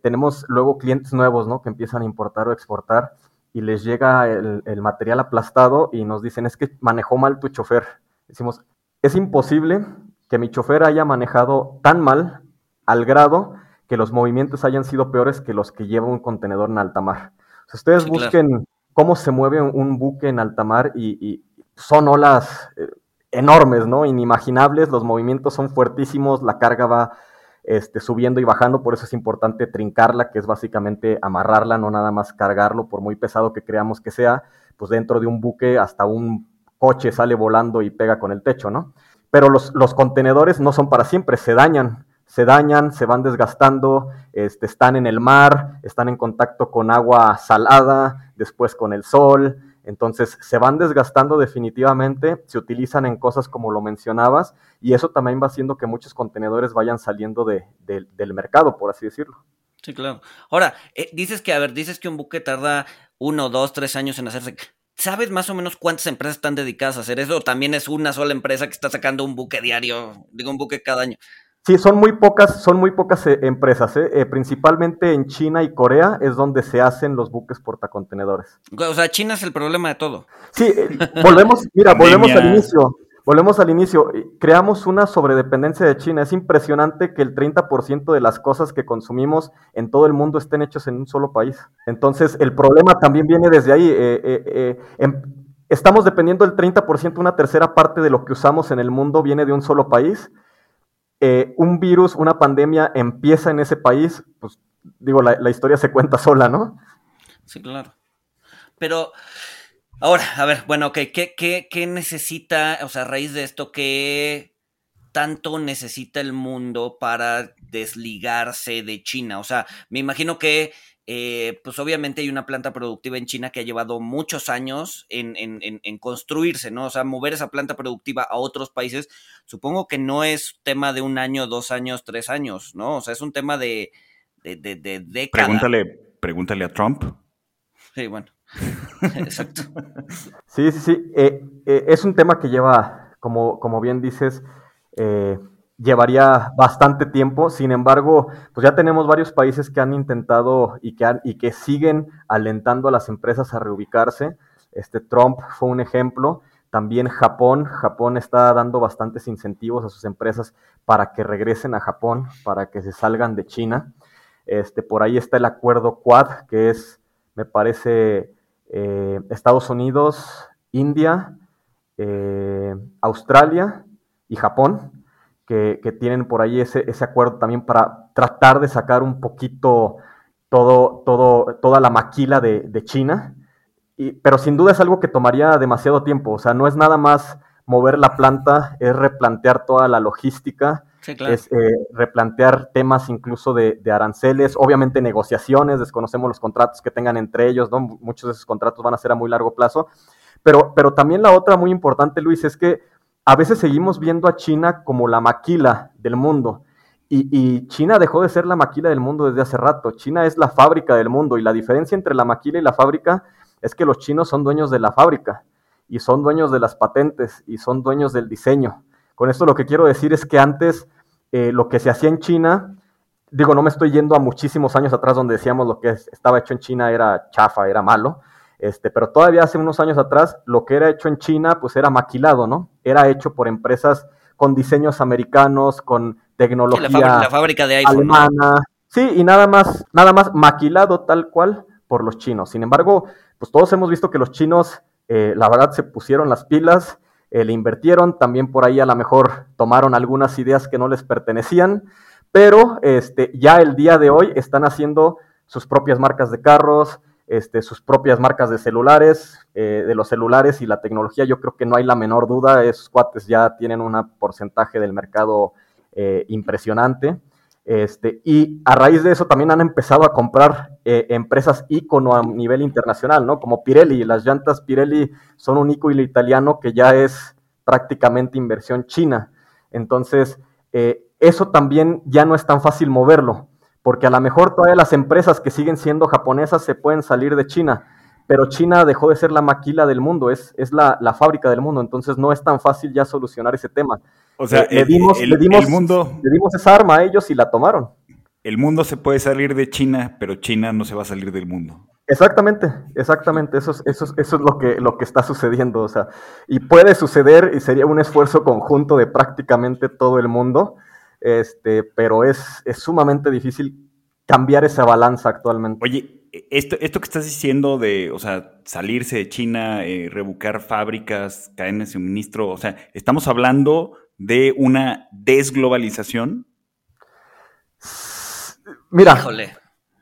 tenemos luego clientes nuevos ¿no? que empiezan a importar o exportar y les llega el, el material aplastado y nos dicen es que manejó mal tu chofer. Decimos, es imposible que mi chofer haya manejado tan mal al grado que los movimientos hayan sido peores que los que lleva un contenedor en alta mar. Si ustedes busquen cómo se mueve un buque en alta mar y, son olas eh, enormes, ¿no? Inimaginables, los movimientos son fuertísimos, la carga va este, subiendo y bajando, por eso es importante trincarla, que es básicamente amarrarla, no nada más cargarlo, por muy pesado que creamos que sea, pues dentro de un buque hasta un coche sale volando y pega con el techo, ¿no? Pero los, los contenedores no son para siempre, se dañan, se dañan, se van desgastando, este, están en el mar, están en contacto con agua salada, después con el sol, entonces se van desgastando definitivamente, se utilizan en cosas como lo mencionabas, y eso también va haciendo que muchos contenedores vayan saliendo de, del mercado, por así decirlo. Sí, claro. Ahora, eh, dices que, a ver, dices que un buque tarda uno, dos, tres años en hacerse. ¿Sabes más o menos cuántas empresas están dedicadas a hacer eso? ¿O también es una sola empresa que está sacando un buque diario, digo, un buque cada año? Sí, son muy pocas, son muy pocas eh, empresas, ¿eh? ¿eh? principalmente en China y Corea es donde se hacen los buques portacontenedores. O sea, China es el problema de todo. Sí, eh, volvemos, mira, volvemos al inicio. Volvemos al inicio, creamos una sobredependencia de China. Es impresionante que el 30% de las cosas que consumimos en todo el mundo estén hechos en un solo país. Entonces, el problema también viene desde ahí. Eh, eh, eh, estamos dependiendo del 30%, una tercera parte de lo que usamos en el mundo viene de un solo país. Un virus, una pandemia empieza en ese país, pues digo, la, historia se cuenta sola, ¿no? Sí, claro. Pero Ahora, a ver, bueno, ¿qué, qué, necesita, o sea, a raíz de esto, qué tanto necesita el mundo para desligarse de China? O sea, me imagino que, eh, pues obviamente hay una planta productiva en China que ha llevado muchos años en, en, construirse, ¿no? O sea, mover esa planta productiva a otros países, supongo que no es tema de un año, dos años, tres años, ¿no? O sea, es un tema de, de, de, de décadas. Pregúntale, pregúntale a Trump. Sí, bueno. Exacto. Sí, sí, sí. Eh, eh, es un tema que lleva, como, como bien dices, eh, llevaría bastante tiempo. Sin embargo, pues ya tenemos varios países que han intentado y que, y que siguen alentando a las empresas a reubicarse. Este Trump fue un ejemplo. También Japón. Japón está dando bastantes incentivos a sus empresas para que regresen a Japón, para que se salgan de China. Este, por ahí está el acuerdo Quad, que es, me parece, eh, Estados Unidos, India, eh, Australia y Japón, que, tienen por ahí ese, acuerdo también para tratar de sacar un poquito todo, todo, toda la maquila de, China. pero sin duda es algo que tomaría demasiado tiempo. O sea, no es nada más mover la planta, es replantear toda la logística, es eh, replantear temas incluso de, aranceles, obviamente negociaciones, desconocemos los contratos que tengan entre ellos, ¿no? muchos de esos contratos van a ser a muy largo plazo, pero, pero también la otra muy importante, Luis, es que a veces seguimos viendo a China como la maquila del mundo. Y, China dejó de ser la maquila del mundo desde hace rato. China es la fábrica del mundo y la diferencia entre la maquila y la fábrica es que los chinos son dueños de la fábrica y son dueños de las patentes y son dueños del diseño. Con esto lo que quiero decir es que antes eh, lo que se hacía en China, digo, no me estoy yendo a muchísimos años atrás donde decíamos lo que estaba hecho en China era chafa, era malo, este, pero todavía hace unos años atrás lo que era hecho en China pues era maquilado, ¿no? Era hecho por empresas con diseños americanos, con tecnología la, fábrica, de iPhone, alemana, sí, y nada más, nada más maquilado tal cual por los chinos. Sin embargo, pues todos hemos visto que los chinos, eh, la verdad, se pusieron las pilas, eh, le invirtieron, también por ahí a lo mejor tomaron algunas ideas que no les pertenecían, pero este, ya el día de hoy están haciendo sus propias marcas de carros, este, sus propias marcas de celulares, eh, de los celulares y la tecnología, yo creo que no hay la menor duda, esos cuates ya tienen un porcentaje del mercado eh, impresionante. Este, y a raíz de eso también han empezado a comprar eh, empresas ícono a nivel internacional, ¿no? Como Pirelli. Las llantas Pirelli son un ícono italiano que ya es prácticamente inversión china. Entonces, eso también ya no es tan fácil moverlo, porque a lo mejor todas las empresas que siguen siendo japonesas se pueden salir de China, pero China dejó de ser la maquila del mundo, es, es la, fábrica del mundo, entonces no es tan fácil ya solucionar ese tema. O sea, eh, le, dimos, el, mundo... le dimos esa arma a ellos y la tomaron. El mundo se puede salir de China, pero China no se va a salir del mundo. Exactamente, exactamente, eso es, eso eso es lo, que, lo que está sucediendo, o sea, y puede suceder y sería un esfuerzo conjunto de prácticamente todo el mundo, este, pero es, es sumamente difícil cambiar esa balanza actualmente. Oye, esto, esto que estás diciendo de, o sea, salirse de China, eh, rebucar fábricas, cadenas de suministro, o sea, ¿estamos hablando de una desglobalización? Mira,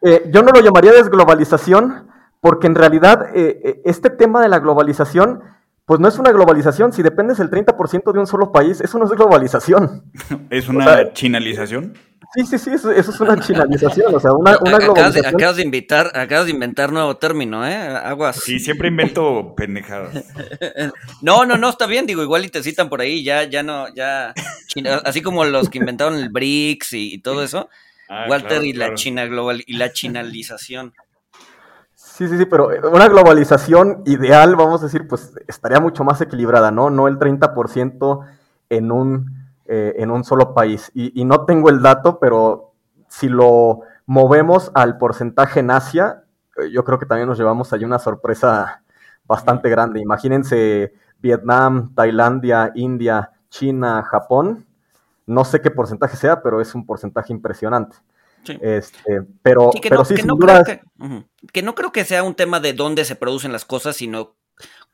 eh, yo no lo llamaría desglobalización porque en realidad eh, este tema de la globalización pues no es una globalización. Si dependes el 30% de un solo país, eso no es globalización. ¿Es una chinalización? Sí, sí, sí, eso, es una chinalización, o sea, una, globalización. Acabas de, invitar, acabas de inventar nuevo término, ¿eh? Aguas. Sí, siempre invento pendejadas. no, no, no, está bien, digo, igual y te citan por ahí, ya, ya no, ya, así como los que inventaron el BRICS y, todo eso, ah, Walter y la China global y la chinalización. Sí, sí, sí, pero una globalización ideal, vamos a decir, pues estaría mucho más equilibrada, ¿no? No el 30% en un, eh, en un solo país. Y, no tengo el dato, pero si lo movemos al porcentaje en Asia, eh, yo creo que también nos llevamos ahí una sorpresa bastante grande. Imagínense Vietnam, Tailandia, India, China, Japón. No sé qué porcentaje sea, pero es un porcentaje impresionante. Este, pero sí, pero sí, no creo que, no creo que sea un tema de dónde se producen las cosas, sino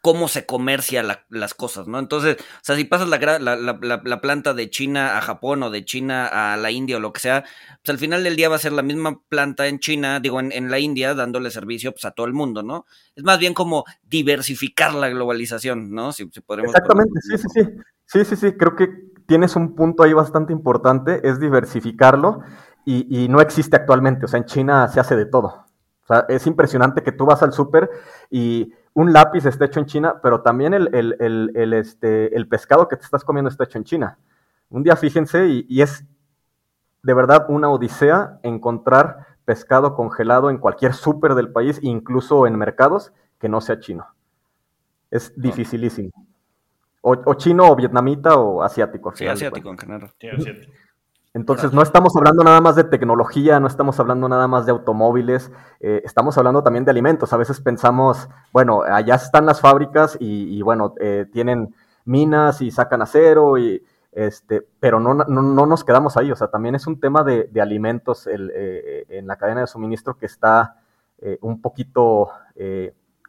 cómo se comercia las cosas, ¿no? Entonces, o sea, si pasas la, la, planta de China a Japón o de China a la India o lo que sea, pues al final del día va a ser la misma planta en China, digo, en, la India, dándole servicio pues, a todo el mundo, ¿no? Es más bien como diversificar la globalización, ¿no? Si, podemos Exactamente, sí, sí, sí. Sí, sí, sí, creo que tienes un punto ahí bastante importante, es diversificarlo y, no existe actualmente. O sea, en China se hace de todo. O sea, es impresionante que tú vas al súper y un lápiz está hecho en China, pero también el, este, el pescado que te estás comiendo está hecho en China. Un día fíjense y, es de verdad una odisea encontrar pescado congelado en cualquier súper del país, incluso en mercados, que no sea chino. Es dificilísimo. O, chino, o vietnamita, o asiático. Sí, asiático en general. Sí, asiático. Entonces, no estamos hablando nada más de tecnología, no estamos hablando nada más de automóviles, eh, estamos hablando también de alimentos. A veces pensamos, bueno, allá están las fábricas y, bueno, eh, tienen minas y sacan acero, y, este, pero no, no, nos quedamos ahí. O sea, también es un tema de, alimentos eh, en la cadena de suministro que está un poquito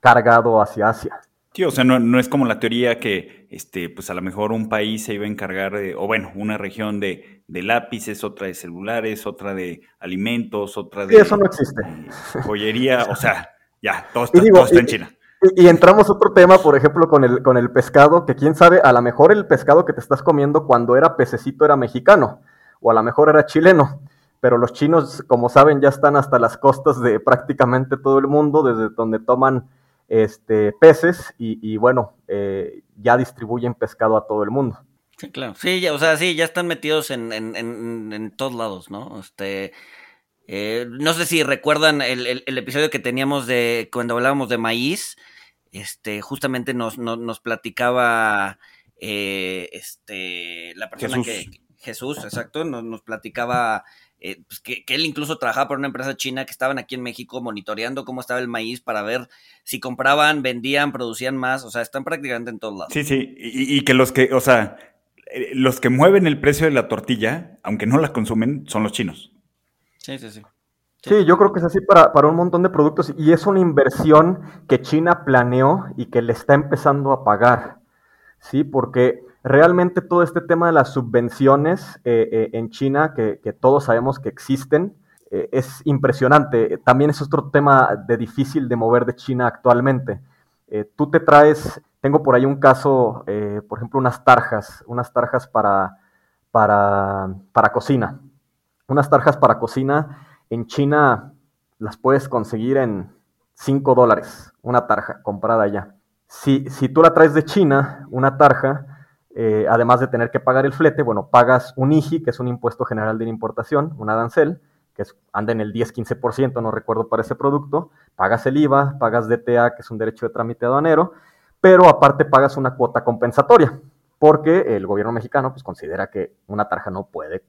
cargado hacia Asia. Sí, o sea, no, es como la teoría que, este, pues a lo mejor un país se iba a encargar de, o bueno, una región de, lápices, otra de celulares, otra de alimentos, otra de... Sí, eso no existe. joyería, o sea, ya, todo está, en China. Y, entramos otro tema, por ejemplo, con el, con el pescado, que quién sabe, a lo mejor el pescado que te estás comiendo cuando era pececito era mexicano, o a lo mejor era chileno, pero los chinos, como saben, ya están hasta las costas de prácticamente todo el mundo, desde donde toman este, peces y, bueno, eh, ya distribuyen pescado a todo el mundo. Sí, claro. Sí, ya, o sea, sí, ya están metidos en, en, en, todos lados, ¿no? Este, eh, no sé si recuerdan el, el, episodio que teníamos de cuando hablábamos de maíz, este, justamente nos, nos, platicaba eh, este, la persona que Jesús, exacto, nos, nos platicaba eh, pues que, él incluso trabajaba por una empresa china que estaban aquí en México monitoreando cómo estaba el maíz para ver si compraban, vendían, producían más, o sea, están prácticamente en todos lados. Sí, sí, y, que los que, o sea, eh, los que mueven el precio de la tortilla, aunque no la consumen, son los chinos. Sí, sí, sí. Sí, yo creo que es así para, para, un montón de productos y es una inversión que China planeó y que le está empezando a pagar, ¿sí? Porque Realmente todo este tema de las subvenciones eh, eh, en China, que, todos sabemos que existen, eh, es impresionante. También es otro tema de difícil de mover de China actualmente. tú te traes, tengo por ahí un caso, por ejemplo, unas tarjas, unas tarjas para, para, para cocina. Unas tarjas para cocina en China las puedes conseguir en 5 dólares, una tarja comprada allá. Si, si tú la traes de China, una tarja, eh, además de tener que pagar el flete, bueno, pagas un IGI, que es un impuesto general de importación, un arancel, que anda en el 10-15%, no recuerdo para ese producto, pagas el IVA, pagas DTA, que es un derecho de trámite aduanero, pero aparte pagas una cuota compensatoria, porque el gobierno mexicano pues, considera que una tarja no puede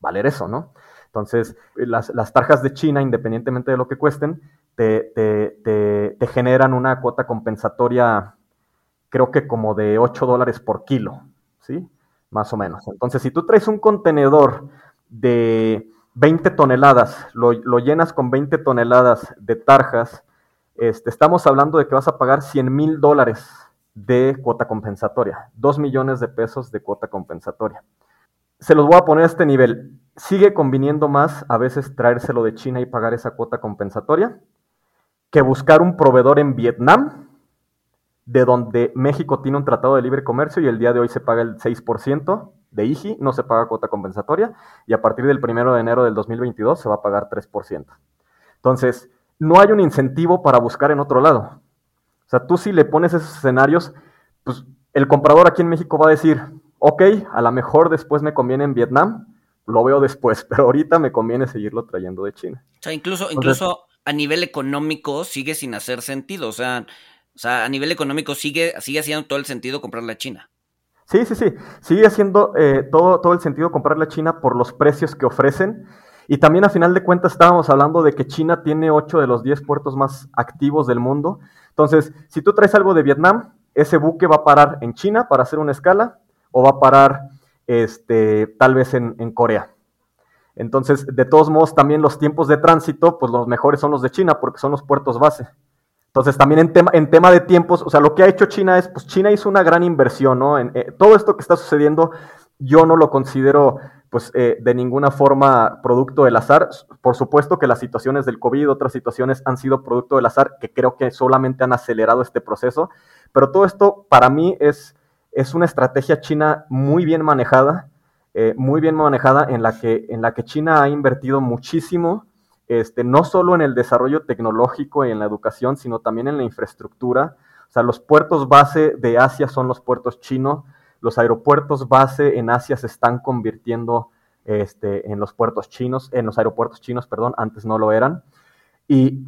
valer eso, ¿no? Entonces, las, las tarjas de China, independientemente de lo que cuesten, te, te, te, generan una cuota compensatoria, creo que como de 8 dólares por kilo, ¿sí? Más o menos. Entonces, si tú traes un contenedor de 20 toneladas, lo, lo llenas con 20 toneladas de tarjas, este, estamos hablando de que vas a pagar 100 mil dólares de cuota compensatoria, 2 millones de pesos de cuota compensatoria. Se los voy a poner a este nivel sigue conviniendo más a veces traérselo de China y pagar esa cuota compensatoria que buscar un proveedor en Vietnam, de donde México tiene un tratado de libre comercio y el día de hoy se paga el 6% de IGI, no se paga cuota compensatoria, y a partir del 1 de enero del 2022 se va a pagar 3%. Entonces, no hay un incentivo para buscar en otro lado. O sea, tú si le pones esos escenarios, pues el comprador aquí en México va a decir, ok, a lo mejor después me conviene en Vietnam, lo veo después, pero ahorita me conviene seguirlo trayendo de China. O sea, incluso, incluso a nivel económico sigue sin hacer sentido. O sea, o sea, a nivel económico sigue, sigue haciendo todo el sentido comprarle a China. Sí, sí, sí. Sigue haciendo eh, todo, todo el sentido comprarle a China por los precios que ofrecen. Y también a final de cuentas estábamos hablando de que China tiene 8 de los 10 puertos más activos del mundo. Entonces, si tú traes algo de Vietnam, ese buque va a parar en China para hacer una escala o va a parar este, tal vez en, Corea. Entonces, de todos modos, también los tiempos de tránsito, pues los mejores son los de China, porque son los puertos base. Entonces, también en tema, en tema de tiempos, o sea, lo que ha hecho China es, pues China hizo una gran inversión, ¿no? En, eh, todo esto que está sucediendo, yo no lo considero, pues, eh, de ninguna forma producto del azar. Por supuesto que las situaciones del COVID, otras situaciones han sido producto del azar, que creo que solamente han acelerado este proceso. Pero todo esto, para mí, es es una estrategia china muy bien manejada, eh, muy bien manejada en la, que, en la que China ha invertido muchísimo, este, no solo en el desarrollo tecnológico y en la educación, sino también en la infraestructura. O sea, los puertos base de Asia son los puertos chinos, los aeropuertos base en Asia se están convirtiendo este, en los puertos chinos, en los aeropuertos chinos, perdón, antes no lo eran. Y,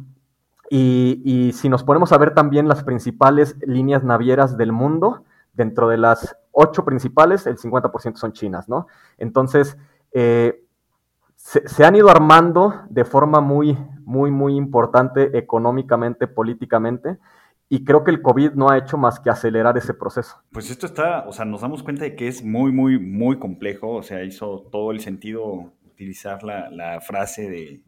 y, y si nos ponemos a ver también las principales líneas navieras del mundo, dentro de las ocho principales, el 50% son chinas, ¿no? Entonces, eh, se, han ido armando de forma muy, muy, muy importante económicamente, políticamente, y creo que el COVID no ha hecho más que acelerar ese proceso. Pues esto está, o sea, nos damos cuenta de que es muy, muy, muy complejo, o sea, hizo todo el sentido utilizar la, frase de,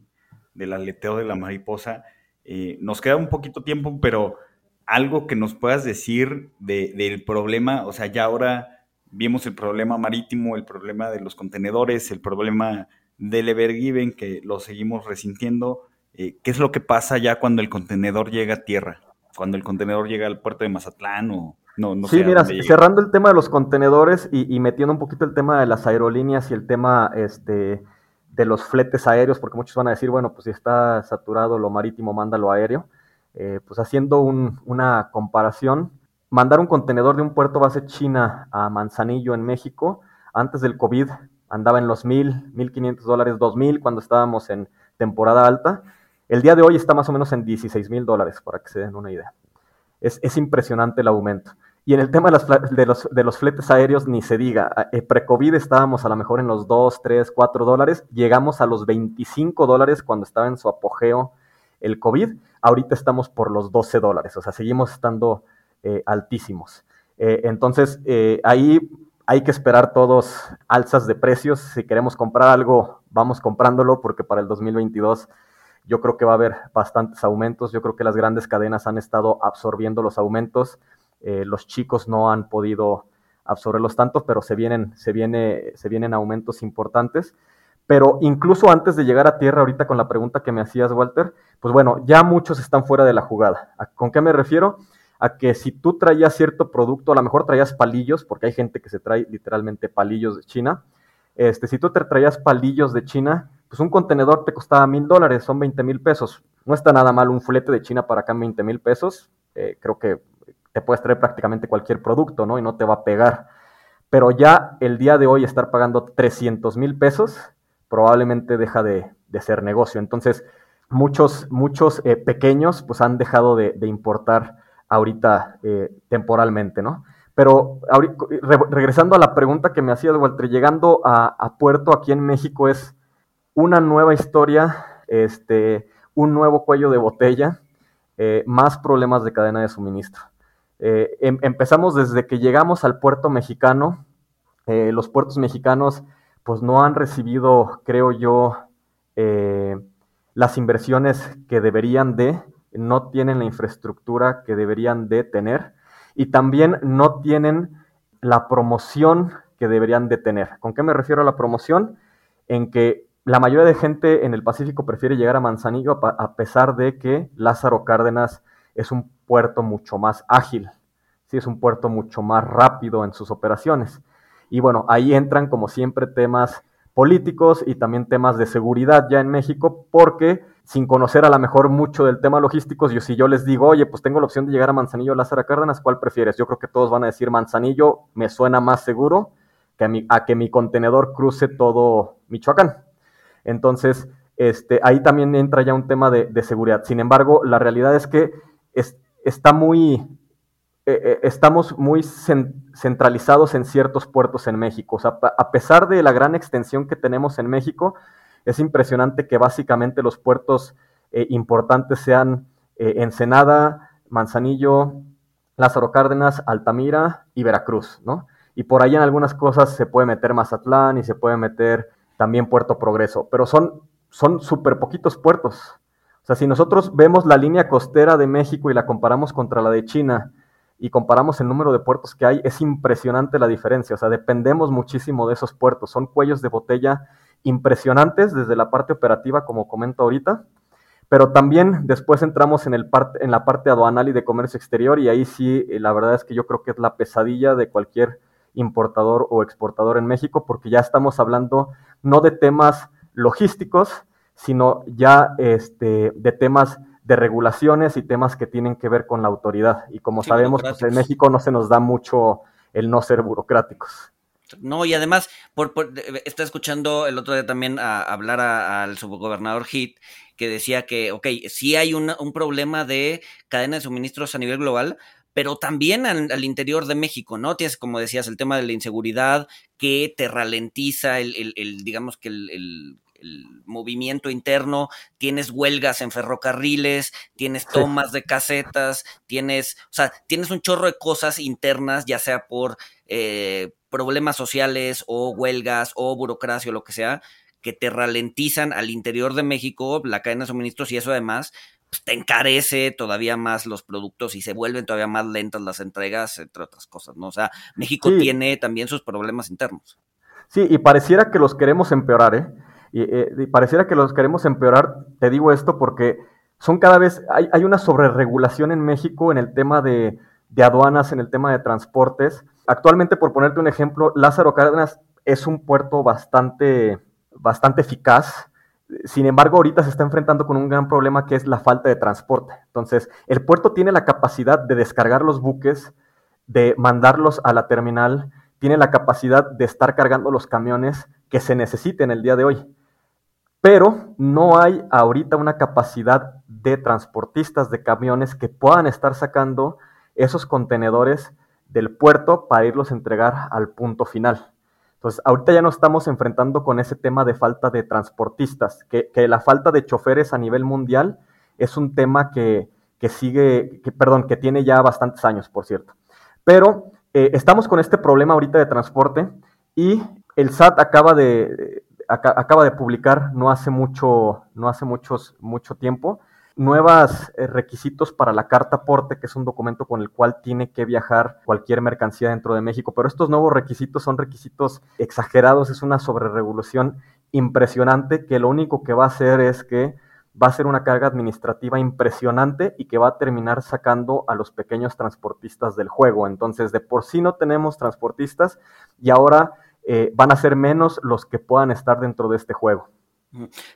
del aleteo de la mariposa. Eh, nos queda un poquito tiempo, pero algo que nos puedas decir del problema, o sea, ya ahora vimos el problema marítimo, el problema de los contenedores, el problema del Evergiven, que lo seguimos resintiendo. Eh, ¿Qué es lo que pasa ya cuando el contenedor llega a tierra? Cuando el contenedor llega al puerto de Mazatlán o no, no Sí, mira, cerrando el tema de los contenedores y, metiendo un poquito el tema de las aerolíneas y el tema este, de los fletes aéreos, porque muchos van a decir, bueno, pues si está saturado lo marítimo, mándalo aéreo. Eh, pues haciendo una comparación, mandar un contenedor de un puerto base China a Manzanillo en México, antes del COVID andaba en los mil, mil quinientos dólares, dos mil cuando estábamos en temporada alta. El día de hoy está más o menos en 16 mil dólares, para que se den una idea. Es, impresionante el aumento. Y en el tema de, los, de los, fletes aéreos, ni se diga. Eh, pre-COVID estábamos a lo mejor en los 2, 3, 4 dólares. Llegamos a los 25 dólares cuando estaba en su apogeo el COVID. Ahorita estamos por los 12 dólares, o sea, seguimos estando eh, altísimos. Eh, entonces, ahí hay que esperar todos alzas de precios. Si queremos comprar algo, vamos comprándolo porque para el 2022 yo creo que va a haber bastantes aumentos. Yo creo que las grandes cadenas han estado absorbiendo los aumentos. los chicos no han podido absorberlos tanto, pero se vienen, se, viene, se vienen aumentos importantes. Pero incluso antes de llegar a tierra, ahorita con la pregunta que me hacías, Walter, pues bueno, ya muchos están fuera de la jugada. ¿Con qué me refiero? A que si tú traías cierto producto, a lo mejor traías palillos, porque hay gente que se trae literalmente palillos de China. Este, si tú te traías palillos de China, pues un contenedor te costaba mil dólares, son 20 mil pesos. No está nada mal un flete de China para acá en 20 mil pesos. Eh, creo que te puedes traer prácticamente cualquier producto, ¿no? Y no te va a pegar. pero ya el día de hoy estar pagando 300 mil pesos probablemente deja de, ser negocio. Entonces, muchos, muchos eh, pequeños pues han dejado de, importar ahorita eh, temporalmente, ¿no? Pero regresando a la pregunta que me hacías, Walter, llegando a, Puerto aquí en México es una nueva historia, este, un nuevo cuello de botella, eh, más problemas de cadena de suministro. Eh, em, empezamos desde que llegamos al puerto mexicano, eh, los puertos mexicanos pues no han recibido, creo yo, las inversiones que deberían de, no tienen la infraestructura que deberían de tener y también no tienen la promoción que deberían de tener. ¿Con qué me refiero a la promoción? En que la mayoría de gente en el Pacífico prefiere llegar a Manzanillo a pesar de que Lázaro Cárdenas es un puerto mucho más ágil, ¿sí? es un puerto mucho más rápido en sus operaciones. Y bueno, ahí entran como siempre temas políticos y también temas de seguridad ya en México, porque sin conocer a lo mejor mucho del tema logístico, yo, si yo les digo, oye, pues tengo la opción de llegar a Manzanillo, Lázaro Cárdenas, ¿cuál prefieres? Yo creo que todos van a decir Manzanillo, me suena más seguro que a, a que mi contenedor cruce todo Michoacán. Entonces, este, ahí también entra ya un tema de, seguridad. Sin embargo, la realidad es que está muy, eh, eh, estamos muy centralizados en ciertos puertos en México. A pesar de la gran extensión que tenemos en México, es impresionante que básicamente los puertos eh, importantes sean Ensenada, Manzanillo, Lázaro Cárdenas, Altamira y Veracruz, ¿no? Y por ahí en algunas cosas se puede meter Mazatlán y se puede meter también Puerto Progreso, pero son son súper poquitos puertos. O sea, si nosotros vemos la línea costera de México y la comparamos contra la de China y comparamos el número de puertos que hay, es impresionante la diferencia. O sea, dependemos muchísimo de esos puertos. Son cuellos de botella impresionantes desde la parte operativa, como comento ahorita, pero también después entramos en, el en la parte aduanal y de comercio exterior y ahí sí, la verdad es que yo creo que es la pesadilla de cualquier importador o exportador en México, porque ya estamos hablando no de temas logísticos, sino ya este, de temas de regulaciones y temas que tienen que ver con la autoridad. Y como sabemos, pues en México no se nos da mucho el no ser burocráticos. No, y además, por, está escuchando el otro día también a, hablar al subgobernador Heath, que decía que, ok, sí hay un problema de cadena de suministros a nivel global, pero también al, interior de México, ¿no? Tienes, como decías, el tema de la inseguridad que te ralentiza el, el, digamos que el, movimiento interno, tienes huelgas en ferrocarriles, tienes tomas de casetas, tienes, o sea, tienes un chorro de cosas internas, ya sea por eh, problemas sociales o huelgas o burocracia o lo que sea, que te ralentizan al interior de México la cadena de suministros y eso además pues, te encarece todavía más los productos y se vuelven todavía más lentas las entregas, entre otras cosas, ¿no? O sea, México tiene también sus problemas internos. Sí, y pareciera que los queremos empeorar, ¿eh? eh y, pareciera que los queremos empeorar, te digo esto porque son cada vez, hay, hay una sobreregulación en México en el tema de, de aduanas, en el tema de transportes. Actualmente, por ponerte un ejemplo, Lázaro Cárdenas es un puerto bastante, bastante eficaz, sin embargo, ahorita se está enfrentando con un gran problema que es la falta de transporte. Entonces, el puerto tiene la capacidad de descargar los buques, de mandarlos a la terminal, tiene la capacidad de estar cargando los camiones que se necesiten el día de hoy. Pero no hay ahorita una capacidad de transportistas de camiones que puedan estar sacando esos contenedores del puerto para irlos a entregar al punto final. Entonces, ahorita ya nos estamos enfrentando con ese tema de falta de transportistas, que, la falta de choferes a nivel mundial es un tema que, sigue, que, perdón, que tiene ya bastantes años, por cierto. Pero eh, estamos con este problema ahorita de transporte y el SAT acaba de, acaba de publicar no hace mucho, no hace muchos, mucho tiempo, nuevos eh, requisitos para la carta aporte, que es un documento con el cual tiene que viajar cualquier mercancía dentro de México. Pero estos nuevos requisitos son requisitos exagerados, es una sobreregulación impresionante que lo único que va a hacer es que va a ser una carga administrativa impresionante y que va a terminar sacando a los pequeños transportistas del juego. Entonces, de por sí no tenemos transportistas y ahora eh, van a ser menos los que puedan estar dentro de este juego.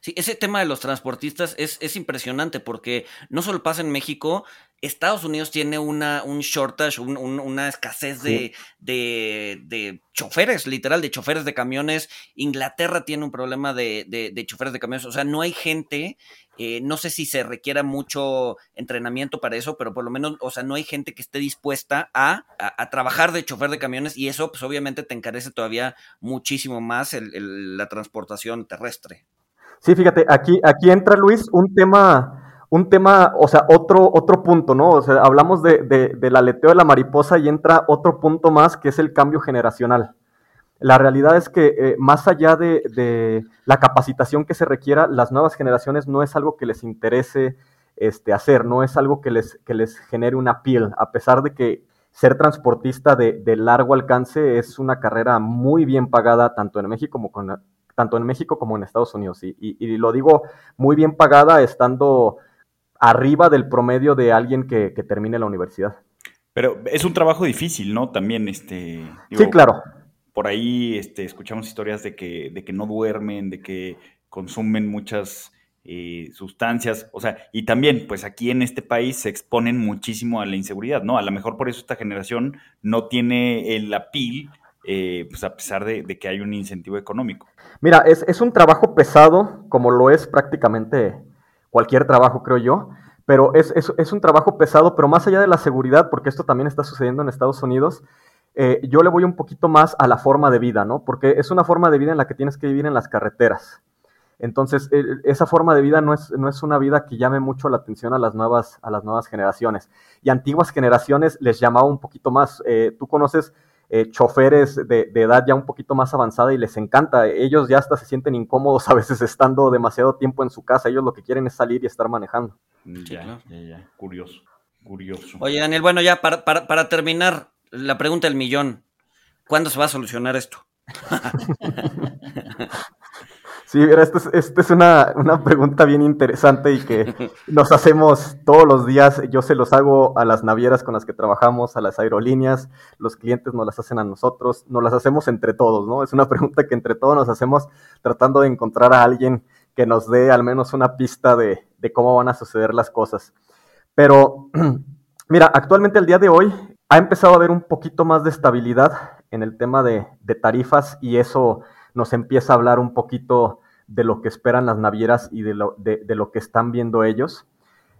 Sí, ese tema de los transportistas es, es, impresionante porque no solo pasa en México, Estados Unidos tiene una, un shortage, una escasez de, de, choferes, literal, de choferes de camiones. Inglaterra tiene un problema de, de choferes de camiones. O sea, no hay gente. Eh, no sé si se requiera mucho entrenamiento para eso, pero por lo menos, o sea, no hay gente que esté dispuesta a, a, trabajar de chofer de camiones y eso, pues obviamente te encarece todavía muchísimo más el, la transportación terrestre. Sí, fíjate, aquí, aquí entra Luis un tema un tema, o sea, otro, otro punto, ¿no? O sea, hablamos de, de, del aleteo de la mariposa y entra otro punto más que es el cambio generacional. La realidad es que eh, más allá de, de, la capacitación que se requiera, las nuevas generaciones no es algo que les interese este, hacer, no es algo que les, que les genere una piel, a pesar de que ser transportista de, de, largo alcance es una carrera muy bien pagada tanto en México como, con, tanto en México como en Estados Unidos. Y, y, y lo digo muy bien pagada estando arriba del promedio de alguien que, termine la universidad. Pero es un trabajo difícil, ¿no? También, este. sí, claro. Por ahí este, escuchamos historias de que, de que no duermen, de que consumen muchas eh, sustancias. O sea, y también, pues aquí en este país se exponen muchísimo a la inseguridad, ¿no? A lo mejor por eso esta generación no tiene el apil, eh, pues a pesar de, que hay un incentivo económico. Mira, es, es un trabajo pesado, como lo es prácticamente cualquier trabajo, creo yo, pero es, es, un trabajo pesado, pero más allá de la seguridad, porque esto también está sucediendo en Estados Unidos, eh, yo le voy un poquito más a la forma de vida, ¿no? Porque es una forma de vida en la que tienes que vivir en las carreteras. Entonces, esa forma de vida no es, no es una vida que llame mucho la atención a las nuevas, a las nuevas generaciones. Y antiguas generaciones les llamaba un poquito más. Eh, tú conoces eh, choferes de, edad ya un poquito más avanzada y les encanta. Ellos ya hasta se sienten incómodos a veces estando demasiado tiempo en su casa. Ellos lo que quieren es salir y estar manejando. Mm, ya, ya, ya. Curioso, curioso. Oye, Daniel, bueno, ya para, para, para terminar, la pregunta del millón. ¿Cuándo se va a solucionar esto? Sí, mira, esta es, una, pregunta bien interesante y que nos hacemos todos los días. Yo se los hago a las navieras con las que trabajamos, a las aerolíneas, los clientes nos las hacen a nosotros, nos las hacemos entre todos, ¿no? Es una pregunta que entre todos nos hacemos tratando de encontrar a alguien que nos dé al menos una pista de, cómo van a suceder las cosas. Pero, mira, actualmente el día de hoy ha empezado a haber un poquito más de estabilidad en el tema de, de tarifas y eso nos empieza a hablar un poquito de lo que esperan las navieras y de lo, de, lo que están viendo ellos.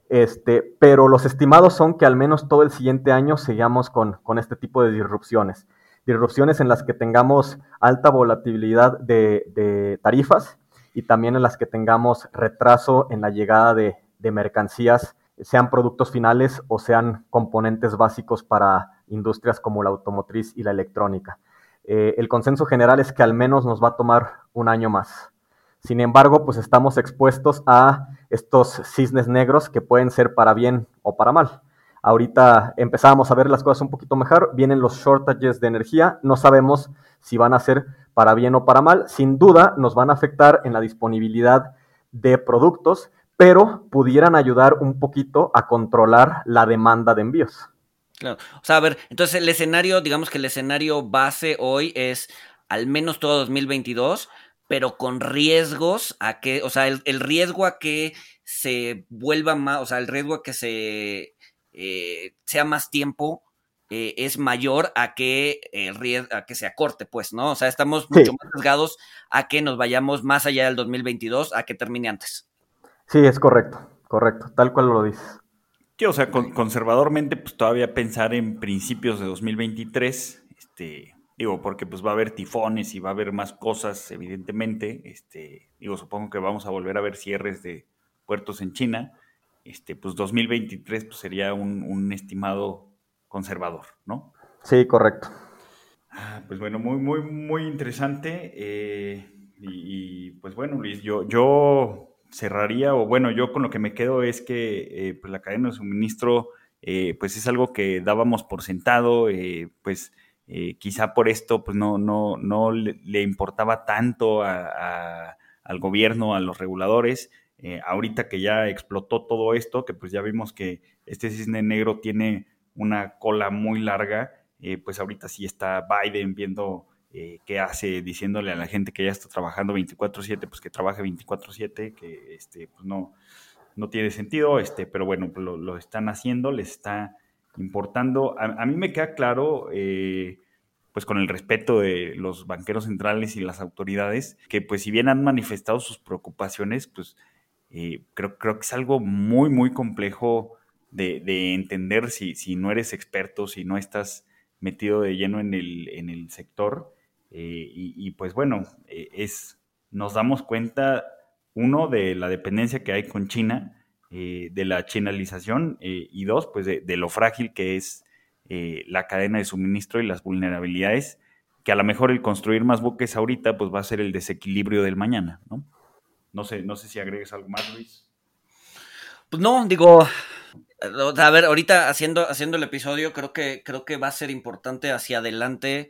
Este, pero los estimados son que al menos todo el siguiente año sigamos con, con este tipo de disrupciones. Disrupciones en las que tengamos alta volatilidad de, tarifas y también en las que tengamos retraso en la llegada de mercancías, sean productos finales o sean componentes básicos para industrias como la automotriz y la electrónica. Eh, el consenso general es que al menos nos va a tomar un año más. Sin embargo, pues estamos expuestos a estos cisnes negros que pueden ser para bien o para mal. Ahorita empezamos a ver las cosas un poquito mejor, vienen los shortages de energía, no sabemos si van a ser para bien o para mal, sin duda nos van a afectar en la disponibilidad de productos, pero pudieran ayudar un poquito a controlar la demanda de envíos. Claro. O sea, a ver, entonces el escenario, digamos que el escenario base hoy es al menos todo 2022, pero con riesgos a que, o sea, el, riesgo a que se vuelva más, o sea, el riesgo a que se eh, sea más tiempo eh, es mayor a que el riesgo, a que se acorte, pues, ¿no? O sea, estamos mucho más arriesgados a que nos vayamos más allá del 2022, a que termine antes. Sí, es correcto, correcto, tal cual lo dices. Sí, o sea, conservadormente, pues todavía pensar en principios de 2023, este, digo, porque pues va a haber tifones y va a haber más cosas, evidentemente, este, digo, supongo que vamos a volver a ver cierres de puertos en China, este, pues 2023 pues, sería un, estimado conservador, ¿no? Sí, correcto. Ah, pues bueno, muy, muy, muy interesante. Eh, y, y, pues bueno, Luis, yo, yo cerraría, o bueno, yo con lo que me quedo es que eh, pues la cadena de suministro eh, pues es algo que dábamos por sentado, eh, pues quizá por esto pues no, no, no le, importaba tanto al gobierno, a los reguladores. ahorita que ya explotó todo esto, que pues ya vimos que este cisne negro tiene una cola muy larga, pues ahorita sí está Biden viendo eh, qué hace diciéndole a la gente que ya está trabajando 24/7, pues que trabaje 24/7, que este, pues no, no tiene sentido, este, pero bueno, lo, están haciendo, les está importando. A, mí me queda claro, eh, pues con el respeto de los banqueros centrales y las autoridades, que pues si bien han manifestado sus preocupaciones, pues eh, creo, creo que es algo muy, muy complejo de, entender si, si, no eres experto, si no estás metido de lleno en el, en el sector. Eh, y, pues bueno, es, nos damos cuenta uno, de la dependencia que hay con China, eh, de la chinalización, eh, y dos, pues de, lo frágil que es eh, la cadena de suministro y las vulnerabilidades, que a lo mejor el construir más buques ahorita, pues va a ser el desequilibrio del mañana, ¿no? No sé, no sé si agregues algo más, Luis. Pues no, digo, a ver, ahorita haciendo, haciendo el episodio, creo que, creo que va a ser importante hacia adelante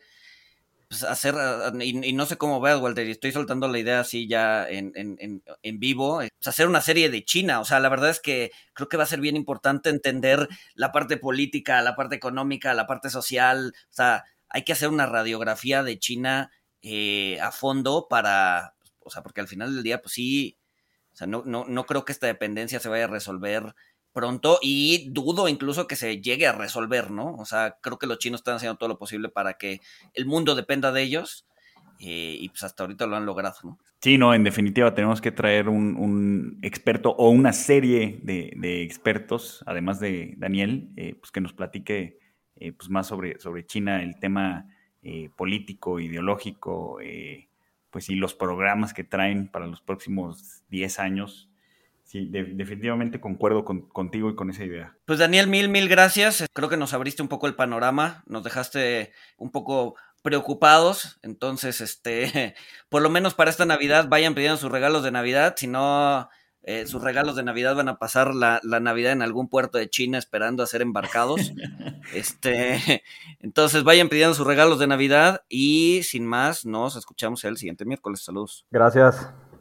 pues, hacer, ah, y, no sé cómo veas, Walter, y estoy soltando la idea así ya en, en, en, vivo, pues, hacer una serie de China. O sea, la verdad es que creo que va a ser bien importante entender la parte política, la parte económica, la parte social. O sea, hay que hacer una radiografía de China eh, a fondo para, o sea, porque al final del día, pues sí, o sea, no, no, no creo que esta dependencia se vaya a resolver pronto y dudo incluso que se llegue a resolver, ¿no? O sea, creo que los chinos están haciendo todo lo posible para que el mundo dependa de ellos eh, y pues hasta ahorita lo han logrado, ¿no? Sí, no, en definitiva tenemos que traer un, experto o una serie de, expertos, además de Daniel, eh, pues que nos platique eh, pues más sobre, sobre China, el tema político, ideológico, pues y los programas que traen para los próximos 10 años sí, definitivamente concuerdo contigo y con esa idea. Pues Daniel, mil, mil gracias. Creo que nos abriste un poco el panorama, nos dejaste un poco preocupados, entonces, este, por lo menos para esta Navidad vayan pidiendo sus regalos de Navidad, si no, eh, sus regalos de Navidad van a pasar la, la, Navidad en algún puerto de China esperando a ser embarcados. este, entonces vayan pidiendo sus regalos de Navidad y sin más, nos escuchamos el siguiente miércoles. Saludos. Gracias.